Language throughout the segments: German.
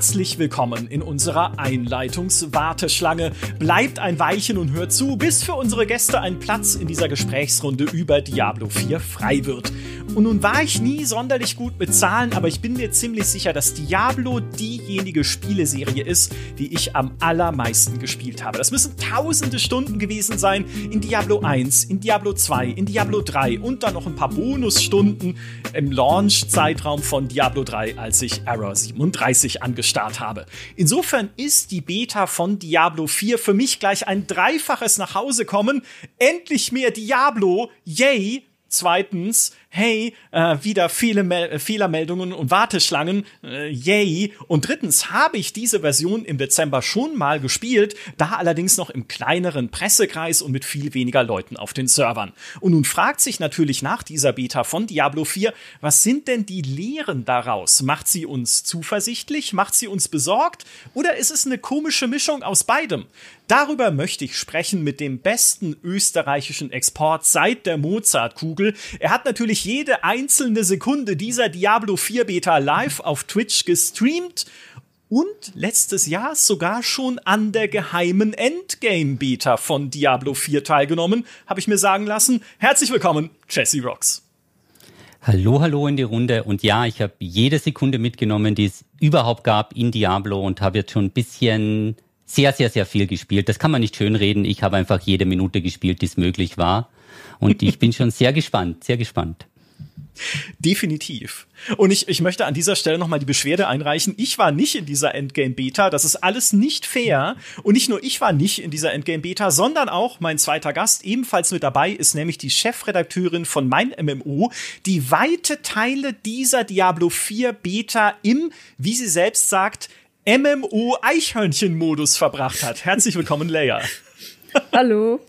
Herzlich willkommen in unserer Einleitungswarteschlange. Bleibt ein Weilchen und hört zu, bis für unsere Gäste ein Platz in dieser Gesprächsrunde über Diablo 4 frei wird. Und nun war ich nie sonderlich gut mit Zahlen, aber ich bin mir ziemlich sicher, dass Diablo diejenige Spieleserie ist, die ich am allermeisten gespielt habe. Das müssen tausende Stunden gewesen sein in Diablo 1, in Diablo 2, in Diablo 3 und dann noch ein paar Bonusstunden im Launch-Zeitraum von Diablo 3, als ich Error 37 angestarrt habe. Insofern ist die Beta von Diablo 4 für mich gleich ein dreifaches Nachhausekommen. Endlich mehr Diablo, yay! Zweitens, hey, äh, wieder viele Mel äh, Fehlermeldungen und Warteschlangen, äh, yay. Und drittens habe ich diese Version im Dezember schon mal gespielt, da allerdings noch im kleineren Pressekreis und mit viel weniger Leuten auf den Servern. Und nun fragt sich natürlich nach dieser Beta von Diablo 4, was sind denn die Lehren daraus? Macht sie uns zuversichtlich? Macht sie uns besorgt? Oder ist es eine komische Mischung aus beidem? Darüber möchte ich sprechen mit dem besten österreichischen Export seit der Mozartkugel. Er hat natürlich jede einzelne Sekunde dieser Diablo 4 Beta live auf Twitch gestreamt und letztes Jahr sogar schon an der geheimen Endgame Beta von Diablo 4 teilgenommen, habe ich mir sagen lassen. Herzlich willkommen, Jesse Rocks. Hallo, hallo in die Runde. Und ja, ich habe jede Sekunde mitgenommen, die es überhaupt gab in Diablo und habe jetzt schon ein bisschen sehr, sehr, sehr viel gespielt. Das kann man nicht schönreden. Ich habe einfach jede Minute gespielt, die es möglich war. Und ich bin schon sehr gespannt, sehr gespannt. Definitiv. Und ich, ich möchte an dieser Stelle nochmal die Beschwerde einreichen. Ich war nicht in dieser Endgame-Beta. Das ist alles nicht fair. Und nicht nur ich war nicht in dieser Endgame-Beta, sondern auch mein zweiter Gast ebenfalls mit dabei ist nämlich die Chefredakteurin von Mein MMO, die weite Teile dieser Diablo 4 Beta im, wie sie selbst sagt, MMO-Eichhörnchen-Modus verbracht hat. Herzlich willkommen, Leia. Hallo.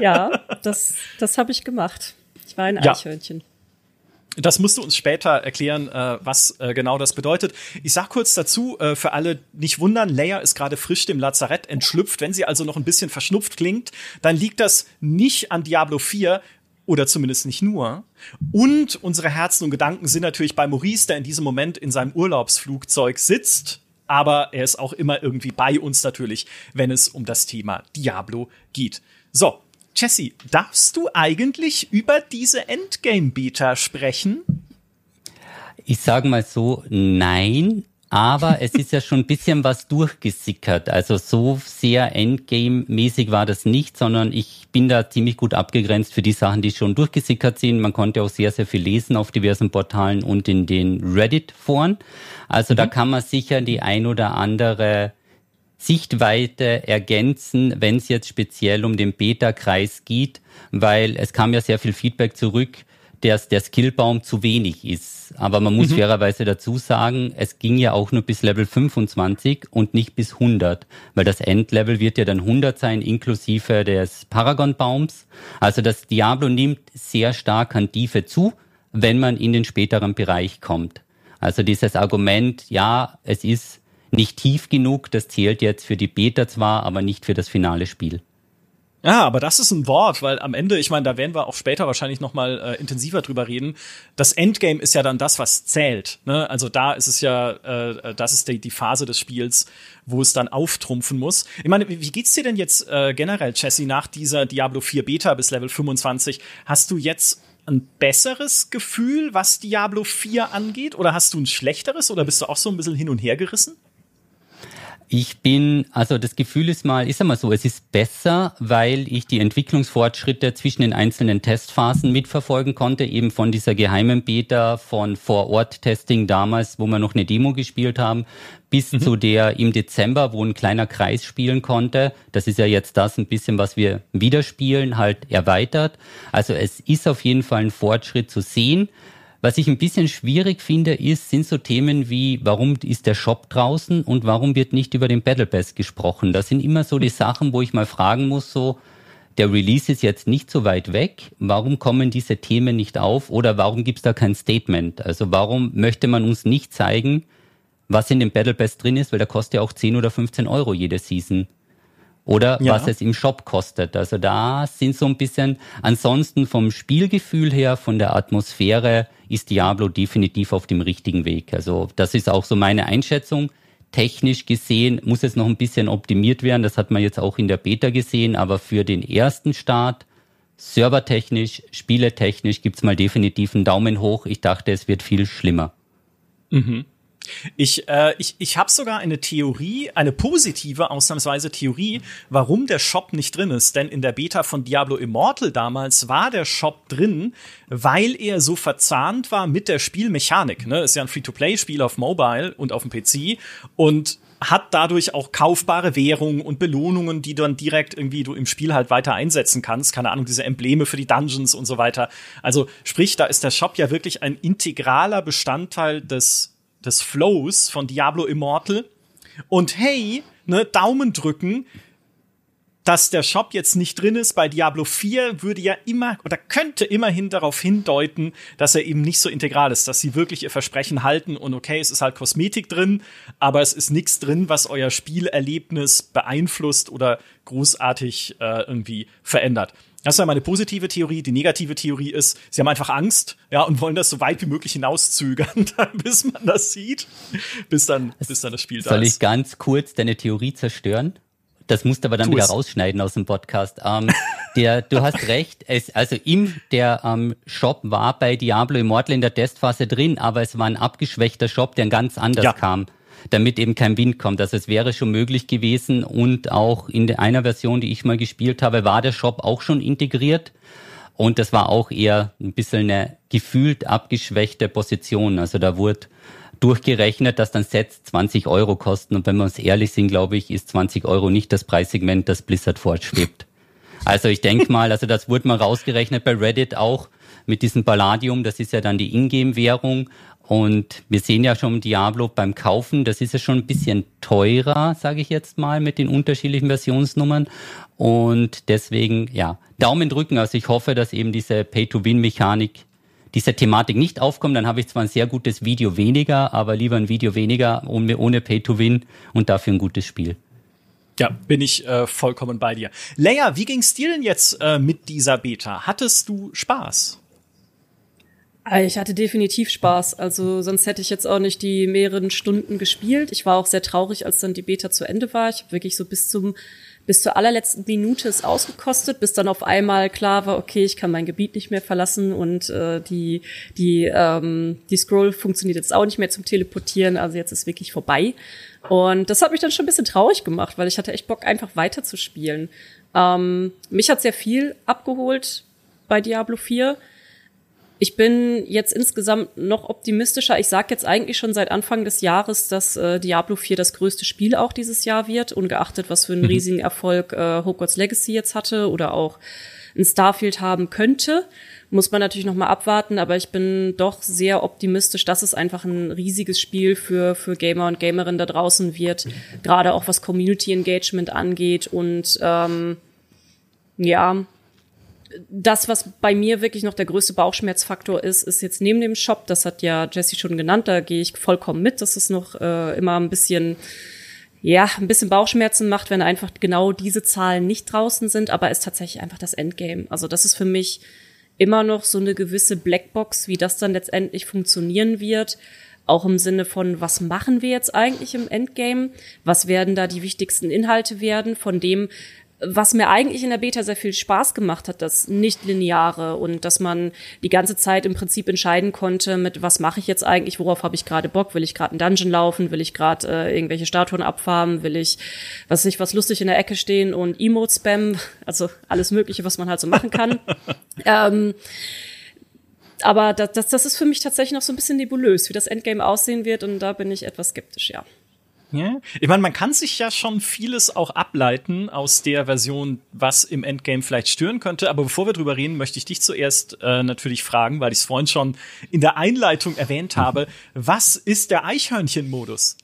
Ja, das, das habe ich gemacht. Ich war ein ja. Eichhörnchen. Das musst du uns später erklären, äh, was äh, genau das bedeutet. Ich sag kurz dazu, äh, für alle nicht wundern, Leia ist gerade frisch dem Lazarett entschlüpft. Wenn sie also noch ein bisschen verschnupft klingt, dann liegt das nicht an Diablo 4, oder zumindest nicht nur. Und unsere Herzen und Gedanken sind natürlich bei Maurice, der in diesem Moment in seinem Urlaubsflugzeug sitzt aber er ist auch immer irgendwie bei uns natürlich, wenn es um das Thema Diablo geht. So, Jesse, darfst du eigentlich über diese Endgame-Beta sprechen? Ich sage mal so, nein, aber es ist ja schon ein bisschen was durchgesickert. Also so sehr Endgame-mäßig war das nicht, sondern ich bin da ziemlich gut abgegrenzt für die Sachen, die schon durchgesickert sind. Man konnte auch sehr, sehr viel lesen auf diversen Portalen und in den Reddit-Foren. Also mhm. da kann man sicher die ein oder andere Sichtweite ergänzen, wenn es jetzt speziell um den Beta-Kreis geht, weil es kam ja sehr viel Feedback zurück, dass der Skillbaum zu wenig ist. Aber man muss mhm. fairerweise dazu sagen, es ging ja auch nur bis Level 25 und nicht bis 100, weil das Endlevel wird ja dann 100 sein, inklusive des Paragon-Baums. Also das Diablo nimmt sehr stark an Tiefe zu, wenn man in den späteren Bereich kommt. Also dieses Argument, ja, es ist nicht tief genug, das zählt jetzt für die Beta zwar, aber nicht für das finale Spiel. Ja, aber das ist ein Wort, weil am Ende, ich meine, da werden wir auch später wahrscheinlich noch mal äh, intensiver drüber reden. Das Endgame ist ja dann das, was zählt. Ne? Also da ist es ja, äh, das ist die, die Phase des Spiels, wo es dann auftrumpfen muss. Ich meine, wie geht's dir denn jetzt äh, generell, Jesse, nach dieser Diablo 4 Beta bis Level 25? Hast du jetzt ein besseres Gefühl, was Diablo 4 angeht? Oder hast du ein schlechteres? Oder bist du auch so ein bisschen hin und her gerissen? Ich bin, also das Gefühl ist mal, ist einmal so, es ist besser, weil ich die Entwicklungsfortschritte zwischen den einzelnen Testphasen mitverfolgen konnte, eben von dieser geheimen Beta, von Vor-Ort-Testing damals, wo wir noch eine Demo gespielt haben, bis mhm. zu der im Dezember, wo ein kleiner Kreis spielen konnte. Das ist ja jetzt das ein bisschen, was wir wieder spielen, halt erweitert. Also es ist auf jeden Fall ein Fortschritt zu sehen. Was ich ein bisschen schwierig finde, ist, sind so Themen wie, warum ist der Shop draußen und warum wird nicht über den Battle Pass gesprochen? Das sind immer so die Sachen, wo ich mal fragen muss, so, der Release ist jetzt nicht so weit weg. Warum kommen diese Themen nicht auf oder warum gibt es da kein Statement? Also warum möchte man uns nicht zeigen, was in dem Battle Pass drin ist, weil der kostet ja auch 10 oder 15 Euro jede Season oder ja. was es im Shop kostet. Also da sind so ein bisschen, ansonsten vom Spielgefühl her, von der Atmosphäre ist Diablo definitiv auf dem richtigen Weg. Also das ist auch so meine Einschätzung. technisch gesehen muss es noch ein bisschen optimiert werden. Das hat man jetzt auch in der Beta gesehen, aber für den ersten Start, servertechnisch, spieletechnisch, gibt's mal definitiv einen Daumen hoch. Ich dachte, es wird viel schlimmer. Mhm. Ich, äh, ich, ich habe sogar eine Theorie, eine positive, ausnahmsweise Theorie, warum der Shop nicht drin ist. Denn in der Beta von Diablo Immortal damals war der Shop drin, weil er so verzahnt war mit der Spielmechanik. Ne? Ist ja ein Free-to-Play-Spiel auf Mobile und auf dem PC. Und hat dadurch auch kaufbare Währungen und Belohnungen, die dann direkt irgendwie du im Spiel halt weiter einsetzen kannst. Keine Ahnung, diese Embleme für die Dungeons und so weiter. Also sprich, da ist der Shop ja wirklich ein integraler Bestandteil des des Flows von Diablo Immortal. Und hey, ne, Daumen drücken, dass der Shop jetzt nicht drin ist bei Diablo 4, würde ja immer oder könnte immerhin darauf hindeuten, dass er eben nicht so integral ist, dass sie wirklich ihr Versprechen halten und okay, es ist halt Kosmetik drin, aber es ist nichts drin, was euer Spielerlebnis beeinflusst oder großartig äh, irgendwie verändert. Das ist ja meine positive Theorie. Die negative Theorie ist, sie haben einfach Angst, ja, und wollen das so weit wie möglich hinauszögern, bis man das sieht, bis dann, bis dann das Spiel da ist. Soll ich ganz kurz deine Theorie zerstören? Das musst du aber dann tu wieder es. rausschneiden aus dem Podcast. Ähm, der, du hast recht. Es, also im der ähm, Shop war bei Diablo Immortal in der Testphase drin, aber es war ein abgeschwächter Shop, der ganz anders ja. kam damit eben kein Wind kommt. Also es wäre schon möglich gewesen und auch in einer Version, die ich mal gespielt habe, war der Shop auch schon integriert. Und das war auch eher ein bisschen eine gefühlt abgeschwächte Position. Also da wurde durchgerechnet, dass dann Sets 20 Euro kosten. Und wenn wir uns ehrlich sind, glaube ich, ist 20 Euro nicht das Preissegment, das Blizzard fortschwebt. Also ich denke mal, also das wurde mal rausgerechnet bei Reddit auch mit diesem Palladium, das ist ja dann die Ingame-Währung. Und wir sehen ja schon Diablo beim Kaufen, das ist ja schon ein bisschen teurer, sage ich jetzt mal, mit den unterschiedlichen Versionsnummern. Und deswegen, ja, Daumen drücken. Also ich hoffe, dass eben diese Pay-to-Win-Mechanik, diese Thematik nicht aufkommt. Dann habe ich zwar ein sehr gutes Video weniger, aber lieber ein Video weniger ohne, ohne Pay-to-Win und dafür ein gutes Spiel. Ja, bin ich äh, vollkommen bei dir. Leia, wie ging's dir denn jetzt äh, mit dieser Beta? Hattest du Spaß? Ich hatte definitiv Spaß. Also sonst hätte ich jetzt auch nicht die mehreren Stunden gespielt. Ich war auch sehr traurig, als dann die Beta zu Ende war. Ich habe wirklich so bis zum bis zur allerletzten Minute es ausgekostet, bis dann auf einmal klar war, okay, ich kann mein Gebiet nicht mehr verlassen und äh, die die ähm, die Scroll funktioniert jetzt auch nicht mehr zum Teleportieren. Also jetzt ist wirklich vorbei. Und das hat mich dann schon ein bisschen traurig gemacht, weil ich hatte echt Bock, einfach weiter zu spielen. Ähm, mich hat sehr viel abgeholt bei Diablo 4 ich bin jetzt insgesamt noch optimistischer. Ich sage jetzt eigentlich schon seit Anfang des Jahres, dass äh, Diablo 4 das größte Spiel auch dieses Jahr wird, ungeachtet, was für einen mhm. riesigen Erfolg äh, Hogwarts Legacy jetzt hatte oder auch ein Starfield haben könnte. Muss man natürlich noch mal abwarten, aber ich bin doch sehr optimistisch, dass es einfach ein riesiges Spiel für, für Gamer und Gamerinnen da draußen wird, gerade auch was Community Engagement angeht und ähm, ja, das, was bei mir wirklich noch der größte Bauchschmerzfaktor ist, ist jetzt neben dem Shop, das hat ja Jesse schon genannt, da gehe ich vollkommen mit, dass es noch äh, immer ein bisschen, ja, ein bisschen Bauchschmerzen macht, wenn einfach genau diese Zahlen nicht draußen sind, aber ist tatsächlich einfach das Endgame. Also das ist für mich immer noch so eine gewisse Blackbox, wie das dann letztendlich funktionieren wird. Auch im Sinne von, was machen wir jetzt eigentlich im Endgame? Was werden da die wichtigsten Inhalte werden von dem, was mir eigentlich in der Beta sehr viel Spaß gemacht hat, das nicht-lineare und dass man die ganze Zeit im Prinzip entscheiden konnte, mit was mache ich jetzt eigentlich, worauf habe ich gerade Bock, will ich gerade einen Dungeon laufen, will ich gerade äh, irgendwelche Statuen abfarmen, will ich, was ich, was lustig in der Ecke stehen und Emote spam, also alles Mögliche, was man halt so machen kann. ähm, aber das, das, das ist für mich tatsächlich noch so ein bisschen nebulös, wie das Endgame aussehen wird und da bin ich etwas skeptisch, ja. Ja. Ich meine, man kann sich ja schon vieles auch ableiten aus der Version, was im Endgame vielleicht stören könnte. Aber bevor wir drüber reden, möchte ich dich zuerst äh, natürlich fragen, weil ich es vorhin schon in der Einleitung erwähnt habe. Was ist der Eichhörnchen-Modus?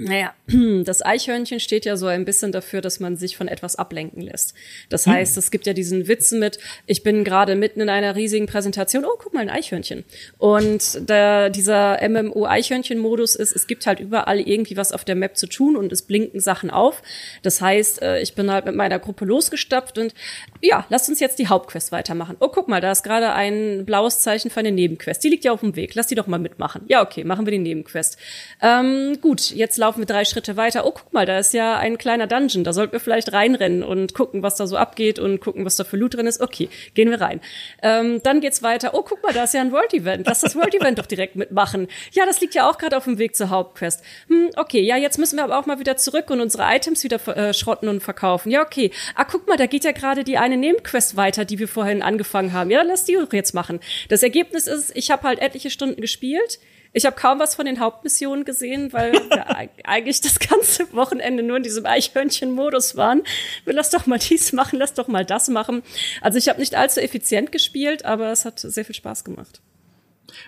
Naja, das Eichhörnchen steht ja so ein bisschen dafür, dass man sich von etwas ablenken lässt. Das hm. heißt, es gibt ja diesen Witz mit, ich bin gerade mitten in einer riesigen Präsentation, oh, guck mal, ein Eichhörnchen. Und der, dieser MMO-Eichhörnchen-Modus ist, es gibt halt überall irgendwie was auf der Map zu tun und es blinken Sachen auf. Das heißt, äh, ich bin halt mit meiner Gruppe losgestapft und ja, lasst uns jetzt die Hauptquest weitermachen. Oh, guck mal, da ist gerade ein blaues Zeichen für eine Nebenquest. Die liegt ja auf dem Weg. Lass die doch mal mitmachen. Ja, okay, machen wir die Nebenquest. Ähm, gut, jetzt laufen wir drei Schritte weiter. Oh, guck mal, da ist ja ein kleiner Dungeon. Da sollten wir vielleicht reinrennen und gucken, was da so abgeht und gucken, was da für Loot drin ist. Okay, gehen wir rein. Ähm, dann geht's weiter. Oh, guck mal, da ist ja ein World Event. Lass das World Event doch direkt mitmachen. Ja, das liegt ja auch gerade auf dem Weg zur Hauptquest. Hm, okay, ja, jetzt müssen wir aber auch mal wieder zurück und unsere Items wieder äh, schrotten und verkaufen. Ja, okay. Ah, guck mal, da geht ja gerade die eine Nebenquest weiter, die wir vorhin angefangen haben. Ja, lass die doch jetzt machen. Das Ergebnis ist, ich habe halt etliche Stunden gespielt ich habe kaum was von den Hauptmissionen gesehen, weil wir eigentlich das ganze Wochenende nur in diesem Eichhörnchen-Modus waren. Wir lass doch mal dies machen, lass doch mal das machen. Also ich habe nicht allzu effizient gespielt, aber es hat sehr viel Spaß gemacht.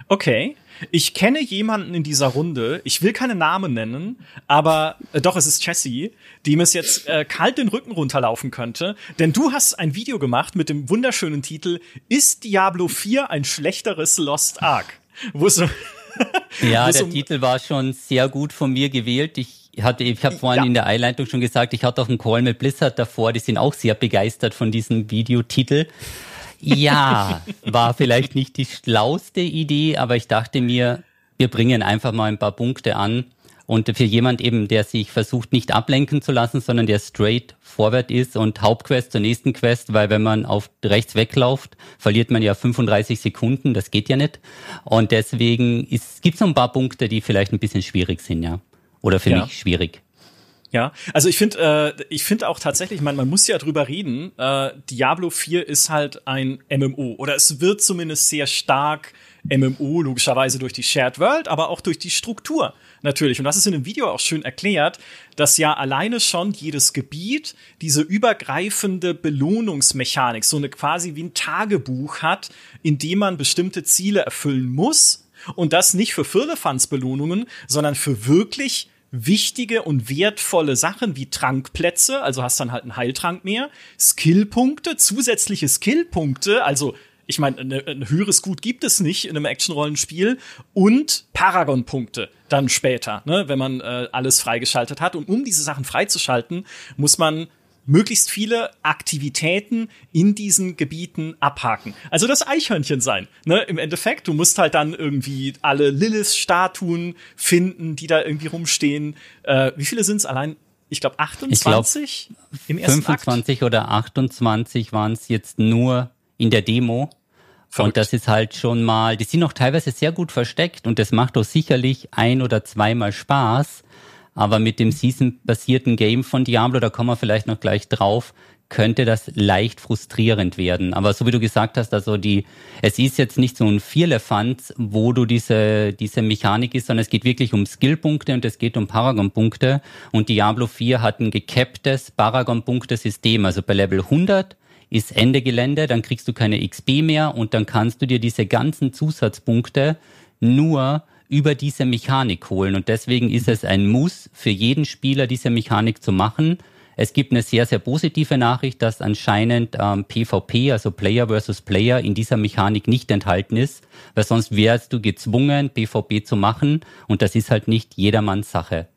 Okay. Ich kenne jemanden in dieser Runde, ich will keine Namen nennen, aber äh, doch, es ist Jessie, die mir jetzt äh, kalt den Rücken runterlaufen könnte. Denn du hast ein Video gemacht mit dem wunderschönen Titel Ist Diablo 4 ein schlechteres Lost Ark? Wo so ja, der um Titel war schon sehr gut von mir gewählt. Ich hatte, ich habe vorhin ja. in der Einleitung schon gesagt, ich hatte auch einen Call mit Blizzard davor. Die sind auch sehr begeistert von diesem Videotitel. Ja, war vielleicht nicht die schlauste Idee, aber ich dachte mir, wir bringen einfach mal ein paar Punkte an und für jemand eben, der sich versucht, nicht ablenken zu lassen, sondern der straight vorwärts ist und Hauptquest zur nächsten Quest, weil wenn man auf rechts wegläuft, verliert man ja 35 Sekunden, das geht ja nicht. Und deswegen gibt es noch ein paar Punkte, die vielleicht ein bisschen schwierig sind, ja. Oder für ja. mich schwierig. Ja, also ich finde, äh, ich finde auch tatsächlich, man, man muss ja drüber reden. Äh, Diablo 4 ist halt ein MMO oder es wird zumindest sehr stark MMO, logischerweise durch die Shared World, aber auch durch die Struktur natürlich. Und das ist in dem Video auch schön erklärt, dass ja alleine schon jedes Gebiet diese übergreifende Belohnungsmechanik, so eine quasi wie ein Tagebuch hat, in dem man bestimmte Ziele erfüllen muss. Und das nicht für Firlefanz-Belohnungen, sondern für wirklich wichtige und wertvolle Sachen wie Trankplätze, also hast dann halt einen Heiltrank mehr, Skillpunkte, zusätzliche Skillpunkte, also ich meine, ein höheres Gut gibt es nicht in einem Action-Rollenspiel und Paragon-Punkte dann später, ne, wenn man äh, alles freigeschaltet hat. Und um diese Sachen freizuschalten, muss man möglichst viele Aktivitäten in diesen Gebieten abhaken. Also das Eichhörnchen sein. Ne? Im Endeffekt, du musst halt dann irgendwie alle Lilith-Statuen finden, die da irgendwie rumstehen. Äh, wie viele sind es allein? Ich glaube 28 ich glaub, im ersten 25 Akt? oder 28 waren es jetzt nur in der Demo. Verrückt. Und das ist halt schon mal, die sind auch teilweise sehr gut versteckt und das macht doch sicherlich ein oder zweimal Spaß. Aber mit dem Season-basierten Game von Diablo, da kommen wir vielleicht noch gleich drauf, könnte das leicht frustrierend werden. Aber so wie du gesagt hast, also die, es ist jetzt nicht so ein Vierlefanz, wo du diese, diese Mechanik ist, sondern es geht wirklich um Skillpunkte und es geht um Paragon-Punkte. Und Diablo 4 hat ein gecapptes Paragon-Punkte-System. Also bei Level 100 ist Ende Gelände, dann kriegst du keine XP mehr und dann kannst du dir diese ganzen Zusatzpunkte nur über diese Mechanik holen. Und deswegen ist es ein Muss für jeden Spieler, diese Mechanik zu machen. Es gibt eine sehr, sehr positive Nachricht, dass anscheinend ähm, PvP, also Player versus Player, in dieser Mechanik nicht enthalten ist, weil sonst wärst du gezwungen, PvP zu machen und das ist halt nicht jedermanns Sache.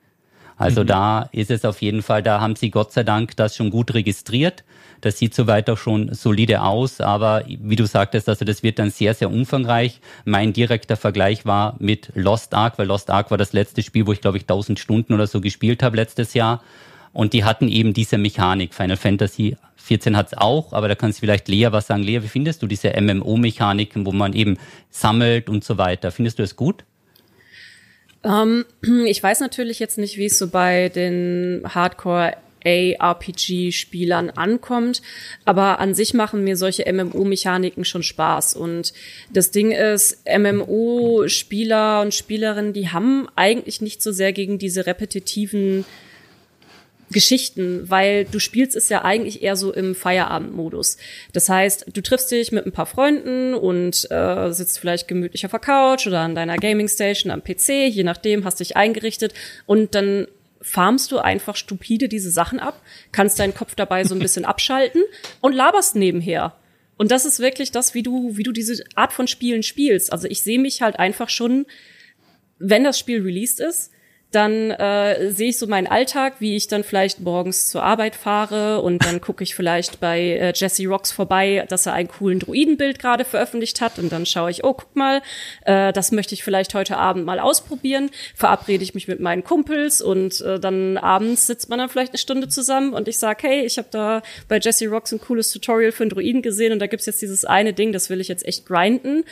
Also mhm. da ist es auf jeden Fall, da haben sie Gott sei Dank das schon gut registriert das sieht soweit auch schon solide aus, aber wie du sagtest, also das wird dann sehr, sehr umfangreich. Mein direkter Vergleich war mit Lost Ark, weil Lost Ark war das letzte Spiel, wo ich glaube ich 1000 Stunden oder so gespielt habe letztes Jahr. Und die hatten eben diese Mechanik. Final Fantasy 14 hat es auch, aber da kannst du vielleicht Lea was sagen. Lea, wie findest du diese MMO-Mechaniken, wo man eben sammelt und so weiter? Findest du es gut? Um, ähm, ich weiß natürlich jetzt nicht, wie es so bei den Hardcore ARPG-Spielern ankommt. Aber an sich machen mir solche MMO-Mechaniken schon Spaß. Und das Ding ist, MMO-Spieler und Spielerinnen, die haben eigentlich nicht so sehr gegen diese repetitiven Geschichten, weil du spielst es ja eigentlich eher so im Feierabendmodus. Das heißt, du triffst dich mit ein paar Freunden und äh, sitzt vielleicht gemütlich auf der Couch oder an deiner Gaming Station am PC, je nachdem, hast dich eingerichtet und dann farmst du einfach stupide diese Sachen ab, kannst deinen Kopf dabei so ein bisschen abschalten und laberst nebenher. Und das ist wirklich das, wie du, wie du diese Art von Spielen spielst. Also ich sehe mich halt einfach schon, wenn das Spiel released ist, dann äh, sehe ich so meinen Alltag, wie ich dann vielleicht morgens zur Arbeit fahre und dann gucke ich vielleicht bei äh, Jesse Rocks vorbei, dass er einen coolen Druidenbild gerade veröffentlicht hat und dann schaue ich, oh, guck mal, äh, das möchte ich vielleicht heute Abend mal ausprobieren, verabrede ich mich mit meinen Kumpels und äh, dann abends sitzt man dann vielleicht eine Stunde zusammen und ich sage, hey, ich habe da bei Jesse Rocks ein cooles Tutorial für einen Druiden gesehen und da gibt's jetzt dieses eine Ding, das will ich jetzt echt grinden.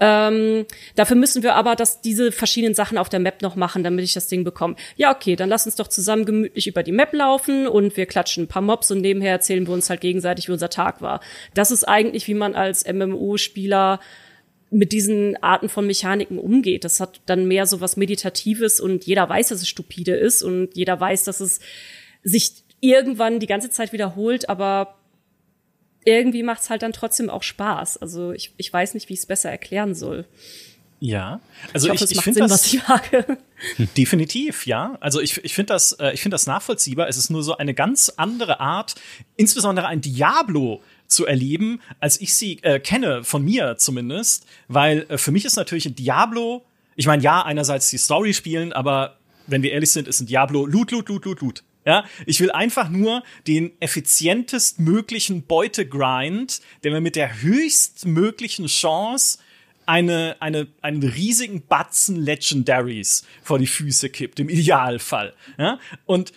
Ähm, dafür müssen wir aber dass diese verschiedenen Sachen auf der Map noch machen, damit ich das Ding bekomme. Ja, okay, dann lass uns doch zusammen gemütlich über die Map laufen und wir klatschen ein paar Mobs und nebenher erzählen wir uns halt gegenseitig, wie unser Tag war. Das ist eigentlich, wie man als MMO-Spieler mit diesen Arten von Mechaniken umgeht. Das hat dann mehr so was Meditatives und jeder weiß, dass es stupide ist und jeder weiß, dass es sich irgendwann die ganze Zeit wiederholt, aber irgendwie macht's halt dann trotzdem auch Spaß. Also ich, ich weiß nicht, wie ich es besser erklären soll. Ja, also ich, ich, ich finde das definitiv, ja. Also ich, ich finde das, äh, ich finde das nachvollziehbar. Es ist nur so eine ganz andere Art, insbesondere ein Diablo zu erleben, als ich sie äh, kenne von mir zumindest, weil äh, für mich ist natürlich ein Diablo. Ich meine, ja, einerseits die Story spielen, aber wenn wir ehrlich sind, ist ein Diablo Loot, Loot, Loot, Loot, Loot. Ja, ich will einfach nur den effizientest möglichen Beutegrind, der mir mit der höchstmöglichen Chance eine, eine, einen riesigen Batzen Legendaries vor die Füße kippt, im Idealfall. Ja? Und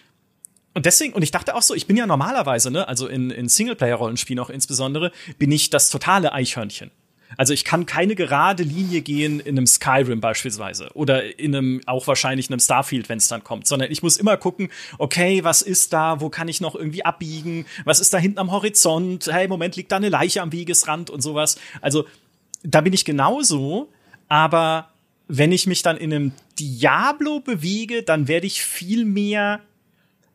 und deswegen, und ich dachte auch so, ich bin ja normalerweise, ne, also in, in Singleplayer-Rollenspielen auch insbesondere, bin ich das totale Eichhörnchen. Also ich kann keine gerade Linie gehen in einem Skyrim beispielsweise oder in einem auch wahrscheinlich in einem Starfield, wenn es dann kommt, sondern ich muss immer gucken, okay, was ist da, wo kann ich noch irgendwie abbiegen, was ist da hinten am Horizont, hey, Moment liegt da eine Leiche am Wegesrand und sowas. Also da bin ich genauso, aber wenn ich mich dann in einem Diablo bewege, dann werde ich viel mehr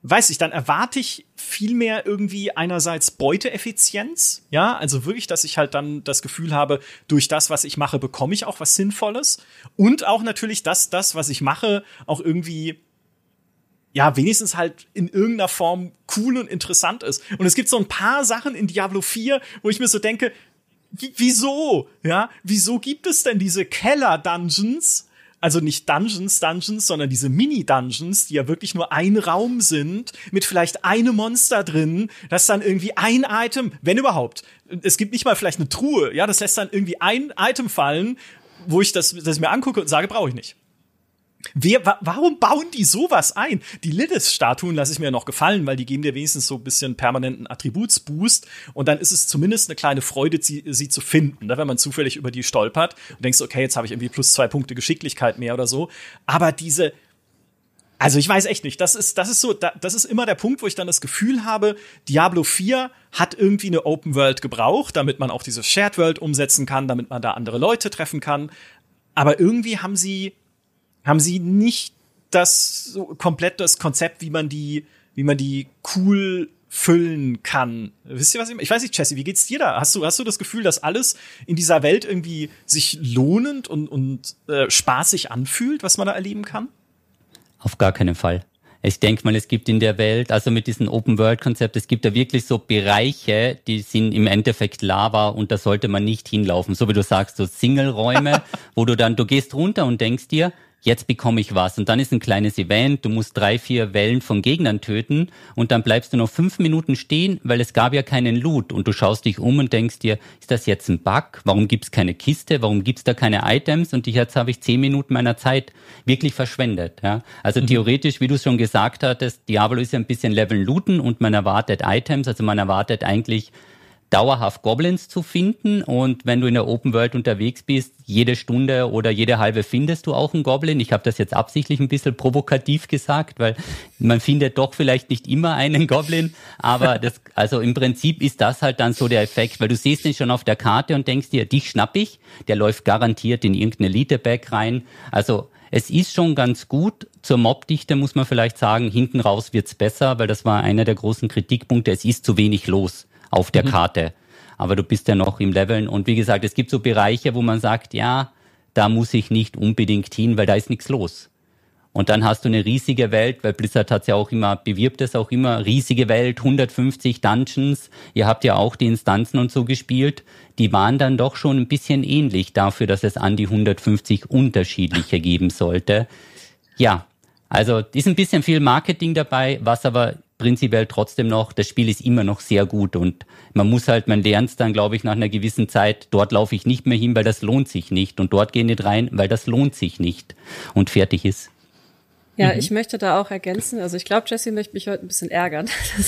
weiß ich, dann erwarte ich viel mehr irgendwie einerseits Beuteeffizienz, ja, also wirklich, dass ich halt dann das Gefühl habe, durch das, was ich mache, bekomme ich auch was Sinnvolles und auch natürlich, dass das, was ich mache, auch irgendwie ja, wenigstens halt in irgendeiner Form cool und interessant ist. Und es gibt so ein paar Sachen in Diablo 4, wo ich mir so denke, wieso? Ja, wieso gibt es denn diese Keller-Dungeons, also nicht Dungeons, Dungeons, sondern diese Mini-Dungeons, die ja wirklich nur ein Raum sind, mit vielleicht einem Monster drin, das dann irgendwie ein Item, wenn überhaupt, es gibt nicht mal vielleicht eine Truhe, ja, das lässt dann irgendwie ein Item fallen, wo ich das, das ich mir angucke und sage, brauche ich nicht. Wer, wa warum bauen die sowas ein? Die Lilith-Statuen lasse ich mir noch gefallen, weil die geben dir wenigstens so ein bisschen permanenten Attributsboost und dann ist es zumindest eine kleine Freude, sie, sie zu finden, ne? wenn man zufällig über die stolpert und denkst, okay, jetzt habe ich irgendwie plus zwei Punkte Geschicklichkeit mehr oder so. Aber diese, also ich weiß echt nicht, das ist, das ist so, das ist immer der Punkt, wo ich dann das Gefühl habe, Diablo 4 hat irgendwie eine Open World gebraucht, damit man auch diese Shared World umsetzen kann, damit man da andere Leute treffen kann. Aber irgendwie haben sie haben sie nicht das so komplett das Konzept, wie man die, wie man die cool füllen kann. Wisst ihr was ich meine? Ich weiß nicht, Jesse, wie geht's dir da? Hast du, hast du das Gefühl, dass alles in dieser Welt irgendwie sich lohnend und, und äh, spaßig anfühlt, was man da erleben kann? Auf gar keinen Fall. Ich denke mal, es gibt in der Welt, also mit diesem Open-World-Konzept, es gibt da wirklich so Bereiche, die sind im Endeffekt Lava und da sollte man nicht hinlaufen. So wie du sagst, so Single-Räume, wo du dann, du gehst runter und denkst dir, jetzt bekomme ich was. Und dann ist ein kleines Event, du musst drei, vier Wellen von Gegnern töten und dann bleibst du noch fünf Minuten stehen, weil es gab ja keinen Loot. Und du schaust dich um und denkst dir, ist das jetzt ein Bug? Warum gibt's keine Kiste? Warum gibt's da keine Items? Und jetzt habe ich zehn Minuten meiner Zeit wirklich verschwendet. Ja? Also mhm. theoretisch, wie du schon gesagt hattest, Diablo ist ja ein bisschen Level looten und man erwartet Items, also man erwartet eigentlich dauerhaft Goblins zu finden. Und wenn du in der Open World unterwegs bist, jede Stunde oder jede halbe findest du auch einen Goblin. Ich habe das jetzt absichtlich ein bisschen provokativ gesagt, weil man findet doch vielleicht nicht immer einen Goblin. Aber das, also im Prinzip ist das halt dann so der Effekt, weil du siehst den schon auf der Karte und denkst dir, dich schnapp ich. Der läuft garantiert in irgendeine Elite-Bag rein. Also es ist schon ganz gut. Zur Mobdichte muss man vielleicht sagen, hinten raus wird's besser, weil das war einer der großen Kritikpunkte. Es ist zu wenig los auf der mhm. Karte. Aber du bist ja noch im Leveln. Und wie gesagt, es gibt so Bereiche, wo man sagt, ja, da muss ich nicht unbedingt hin, weil da ist nichts los. Und dann hast du eine riesige Welt, weil Blizzard hat ja auch immer, bewirbt es auch immer, riesige Welt, 150 Dungeons. Ihr habt ja auch die Instanzen und so gespielt. Die waren dann doch schon ein bisschen ähnlich dafür, dass es an die 150 unterschiedliche geben sollte. Ja, also ist ein bisschen viel Marketing dabei, was aber prinzipiell trotzdem noch, das Spiel ist immer noch sehr gut und man muss halt, man lernt es dann, glaube ich, nach einer gewissen Zeit, dort laufe ich nicht mehr hin, weil das lohnt sich nicht und dort gehe ich nicht rein, weil das lohnt sich nicht und fertig ist. Ja, mhm. ich möchte da auch ergänzen, also ich glaube, Jesse möchte mich heute ein bisschen ärgern.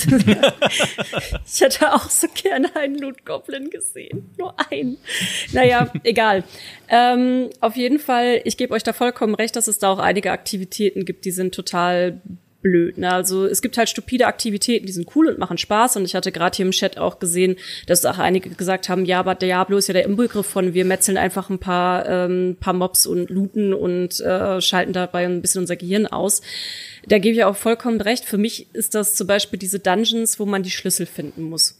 ich hätte auch so gerne einen Loot Goblin gesehen. Nur einen. Naja, egal. Ähm, auf jeden Fall, ich gebe euch da vollkommen recht, dass es da auch einige Aktivitäten gibt, die sind total blöd. Ne? Also es gibt halt stupide Aktivitäten, die sind cool und machen Spaß. Und ich hatte gerade hier im Chat auch gesehen, dass auch einige gesagt haben, ja, aber Diablo ist ja der Inbegriff von, wir metzeln einfach ein paar, ähm, paar Mobs und looten und äh, schalten dabei ein bisschen unser Gehirn aus. Da gebe ich auch vollkommen recht. Für mich ist das zum Beispiel diese Dungeons, wo man die Schlüssel finden muss.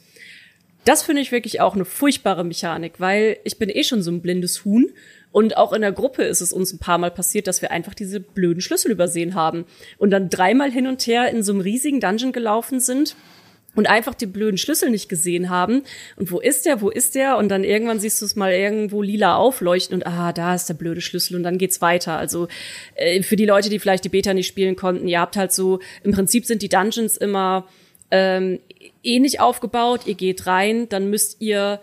Das finde ich wirklich auch eine furchtbare Mechanik, weil ich bin eh schon so ein blindes Huhn und auch in der Gruppe ist es uns ein paar Mal passiert, dass wir einfach diese blöden Schlüssel übersehen haben und dann dreimal hin und her in so einem riesigen Dungeon gelaufen sind und einfach die blöden Schlüssel nicht gesehen haben. Und wo ist der, wo ist der? Und dann irgendwann siehst du es mal irgendwo lila aufleuchten und ah, da ist der blöde Schlüssel und dann geht's weiter. Also äh, für die Leute, die vielleicht die Beta nicht spielen konnten, ihr habt halt so, im Prinzip sind die Dungeons immer ähm, ähnlich aufgebaut. Ihr geht rein, dann müsst ihr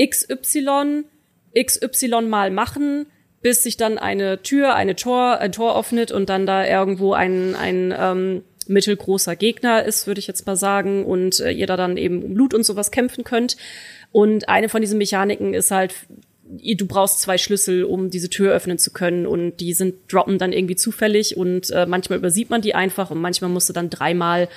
XY XY mal machen, bis sich dann eine Tür, eine Tor, ein Tor öffnet und dann da irgendwo ein, ein ähm, mittelgroßer Gegner ist, würde ich jetzt mal sagen, und äh, ihr da dann eben um Blut und sowas kämpfen könnt. Und eine von diesen Mechaniken ist halt, du brauchst zwei Schlüssel, um diese Tür öffnen zu können und die sind droppen dann irgendwie zufällig und äh, manchmal übersieht man die einfach und manchmal musst du dann dreimal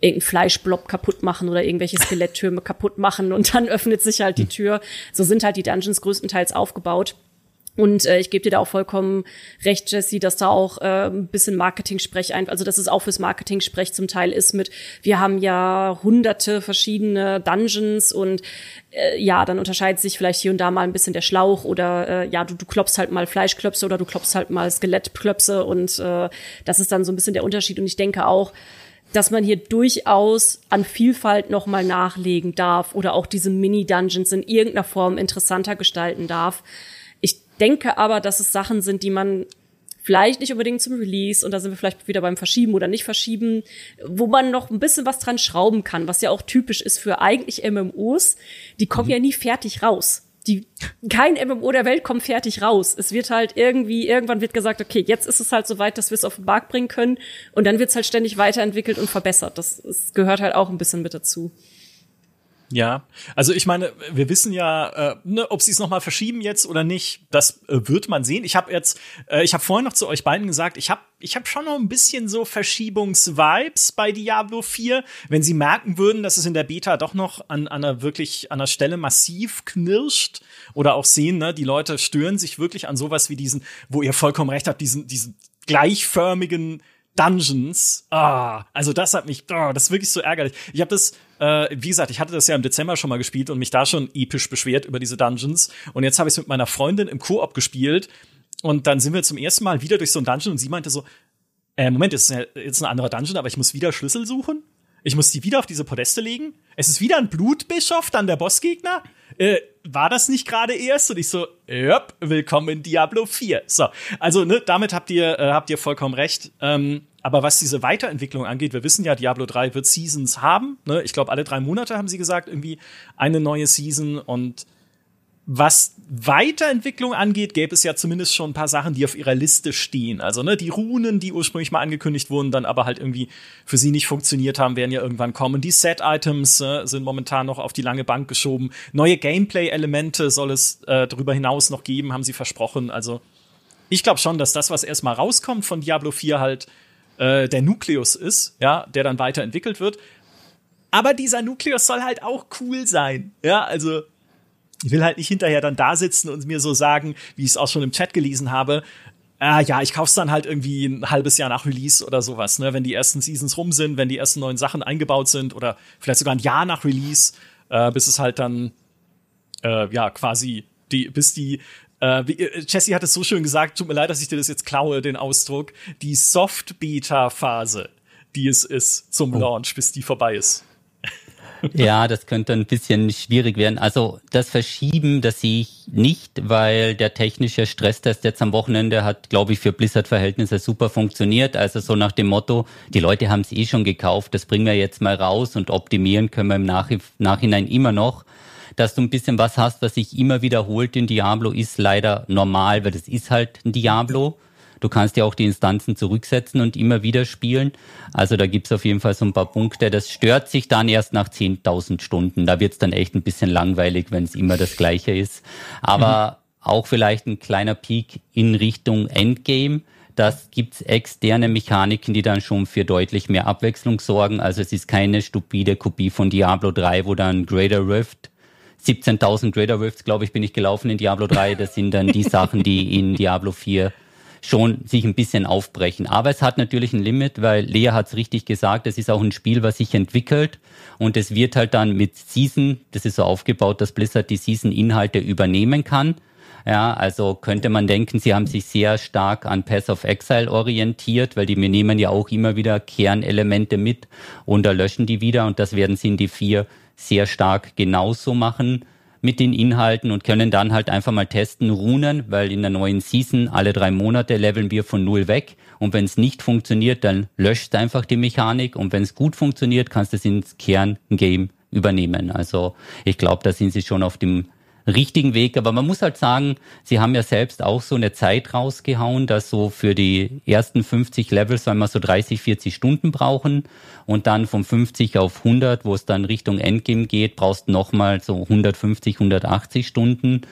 irgendeinen Fleischblob kaputt machen oder irgendwelche Skeletttürme kaputt machen und dann öffnet sich halt die hm. Tür. So sind halt die Dungeons größtenteils aufgebaut. Und äh, ich gebe dir da auch vollkommen recht, Jesse, dass da auch äh, ein bisschen Marketing-Sprech ein, also dass es auch fürs Marketing-Sprech zum Teil ist mit, wir haben ja hunderte verschiedene Dungeons und äh, ja, dann unterscheidet sich vielleicht hier und da mal ein bisschen der Schlauch oder äh, ja, du, du klopfst halt mal Fleischklöpse oder du klopfst halt mal Skelettklöpse und äh, das ist dann so ein bisschen der Unterschied. Und ich denke auch, dass man hier durchaus an Vielfalt nochmal nachlegen darf oder auch diese Mini-Dungeons in irgendeiner Form interessanter gestalten darf. Ich denke aber, dass es Sachen sind, die man vielleicht nicht unbedingt zum Release, und da sind wir vielleicht wieder beim Verschieben oder nicht Verschieben, wo man noch ein bisschen was dran schrauben kann, was ja auch typisch ist für eigentlich MMOs. Die kommen mhm. ja nie fertig raus die, kein MMO der Welt kommt fertig raus. Es wird halt irgendwie, irgendwann wird gesagt, okay, jetzt ist es halt so weit, dass wir es auf den Markt bringen können. Und dann wird es halt ständig weiterentwickelt und verbessert. Das, das gehört halt auch ein bisschen mit dazu. Ja, also ich meine, wir wissen ja, äh, ne, ob sie es noch mal verschieben jetzt oder nicht, das äh, wird man sehen. Ich habe jetzt, äh, ich habe vorhin noch zu euch beiden gesagt, ich habe ich hab schon noch ein bisschen so Verschiebungsvibes bei Diablo 4, wenn sie merken würden, dass es in der Beta doch noch an, an einer wirklich an einer Stelle massiv knirscht oder auch sehen, ne, die Leute stören sich wirklich an sowas wie diesen, wo ihr vollkommen recht habt, diesen diesen gleichförmigen Dungeons. Ah, also das hat mich, oh, das ist wirklich so ärgerlich. Ich habe das, äh, wie gesagt, ich hatte das ja im Dezember schon mal gespielt und mich da schon episch beschwert über diese Dungeons. Und jetzt habe ich es mit meiner Freundin im Koop gespielt. Und dann sind wir zum ersten Mal wieder durch so ein Dungeon und sie meinte so, äh, Moment, ist jetzt ein anderer Dungeon, aber ich muss wieder Schlüssel suchen. Ich muss die wieder auf diese Podeste legen. Es ist wieder ein Blutbischof, dann der Bossgegner. Äh, war das nicht gerade erst? Und ich so, yep, willkommen in Diablo 4. So, also ne, damit habt ihr, äh, habt ihr vollkommen recht. Ähm, aber was diese Weiterentwicklung angeht, wir wissen ja, Diablo 3 wird Seasons haben. Ne? Ich glaube, alle drei Monate haben sie gesagt, irgendwie eine neue Season. Und was Weiterentwicklung angeht, gäbe es ja zumindest schon ein paar Sachen, die auf ihrer Liste stehen. Also ne, die Runen, die ursprünglich mal angekündigt wurden, dann aber halt irgendwie für sie nicht funktioniert haben, werden ja irgendwann kommen. Die Set-Items äh, sind momentan noch auf die lange Bank geschoben. Neue Gameplay-Elemente soll es äh, darüber hinaus noch geben, haben sie versprochen. Also ich glaube schon, dass das, was erstmal rauskommt von Diablo 4 halt äh, der Nukleus ist, ja, der dann weiterentwickelt wird. Aber dieser Nukleus soll halt auch cool sein. Ja, also ich will halt nicht hinterher dann da sitzen und mir so sagen, wie ich es auch schon im Chat gelesen habe, äh, ja, ich kauf's dann halt irgendwie ein halbes Jahr nach Release oder sowas, ne? Wenn die ersten Seasons rum sind, wenn die ersten neuen Sachen eingebaut sind oder vielleicht sogar ein Jahr nach Release, äh, bis es halt dann äh, ja quasi die, bis die Äh, wie, äh, Jesse hat es so schön gesagt, tut mir leid, dass ich dir das jetzt klaue, den Ausdruck, die Soft-Beta-Phase, die es ist zum oh. Launch, bis die vorbei ist. Ja, das könnte ein bisschen schwierig werden. Also das Verschieben, das sehe ich nicht, weil der technische Stresstest jetzt am Wochenende hat, glaube ich, für Blizzard-Verhältnisse super funktioniert. Also so nach dem Motto, die Leute haben es eh schon gekauft, das bringen wir jetzt mal raus und optimieren können wir im Nach Nachhinein immer noch. Dass du ein bisschen was hast, was sich immer wiederholt in Diablo, ist leider normal, weil das ist halt ein Diablo. Du kannst ja auch die Instanzen zurücksetzen und immer wieder spielen. Also da gibt's auf jeden Fall so ein paar Punkte. Das stört sich dann erst nach 10.000 Stunden. Da wird's dann echt ein bisschen langweilig, wenn es immer das gleiche ist. Aber mhm. auch vielleicht ein kleiner Peak in Richtung Endgame. Das gibt's externe Mechaniken, die dann schon für deutlich mehr Abwechslung sorgen. Also es ist keine stupide Kopie von Diablo 3, wo dann Greater Rift 17.000 Greater Rifts, glaube ich, bin ich gelaufen in Diablo 3. Das sind dann die Sachen, die in Diablo 4 schon sich ein bisschen aufbrechen. Aber es hat natürlich ein Limit, weil Lea hat es richtig gesagt, es ist auch ein Spiel, was sich entwickelt und es wird halt dann mit Season, das ist so aufgebaut, dass Blizzard die Season-Inhalte übernehmen kann. Ja, also könnte man denken, sie haben sich sehr stark an Path of Exile orientiert, weil die wir nehmen ja auch immer wieder Kernelemente mit und erlöschen die wieder und das werden sie in die vier sehr stark genauso machen mit den Inhalten und können dann halt einfach mal testen, runen, weil in der neuen Season alle drei Monate leveln wir von null weg. Und wenn es nicht funktioniert, dann löscht einfach die Mechanik. Und wenn es gut funktioniert, kannst du es ins Kerngame übernehmen. Also ich glaube, da sind sie schon auf dem richtigen Weg. Aber man muss halt sagen, sie haben ja selbst auch so eine Zeit rausgehauen, dass so für die ersten 50 Levels soll man so 30, 40 Stunden brauchen und dann von 50 auf 100, wo es dann Richtung Endgame geht, brauchst du nochmal so 150, 180 Stunden.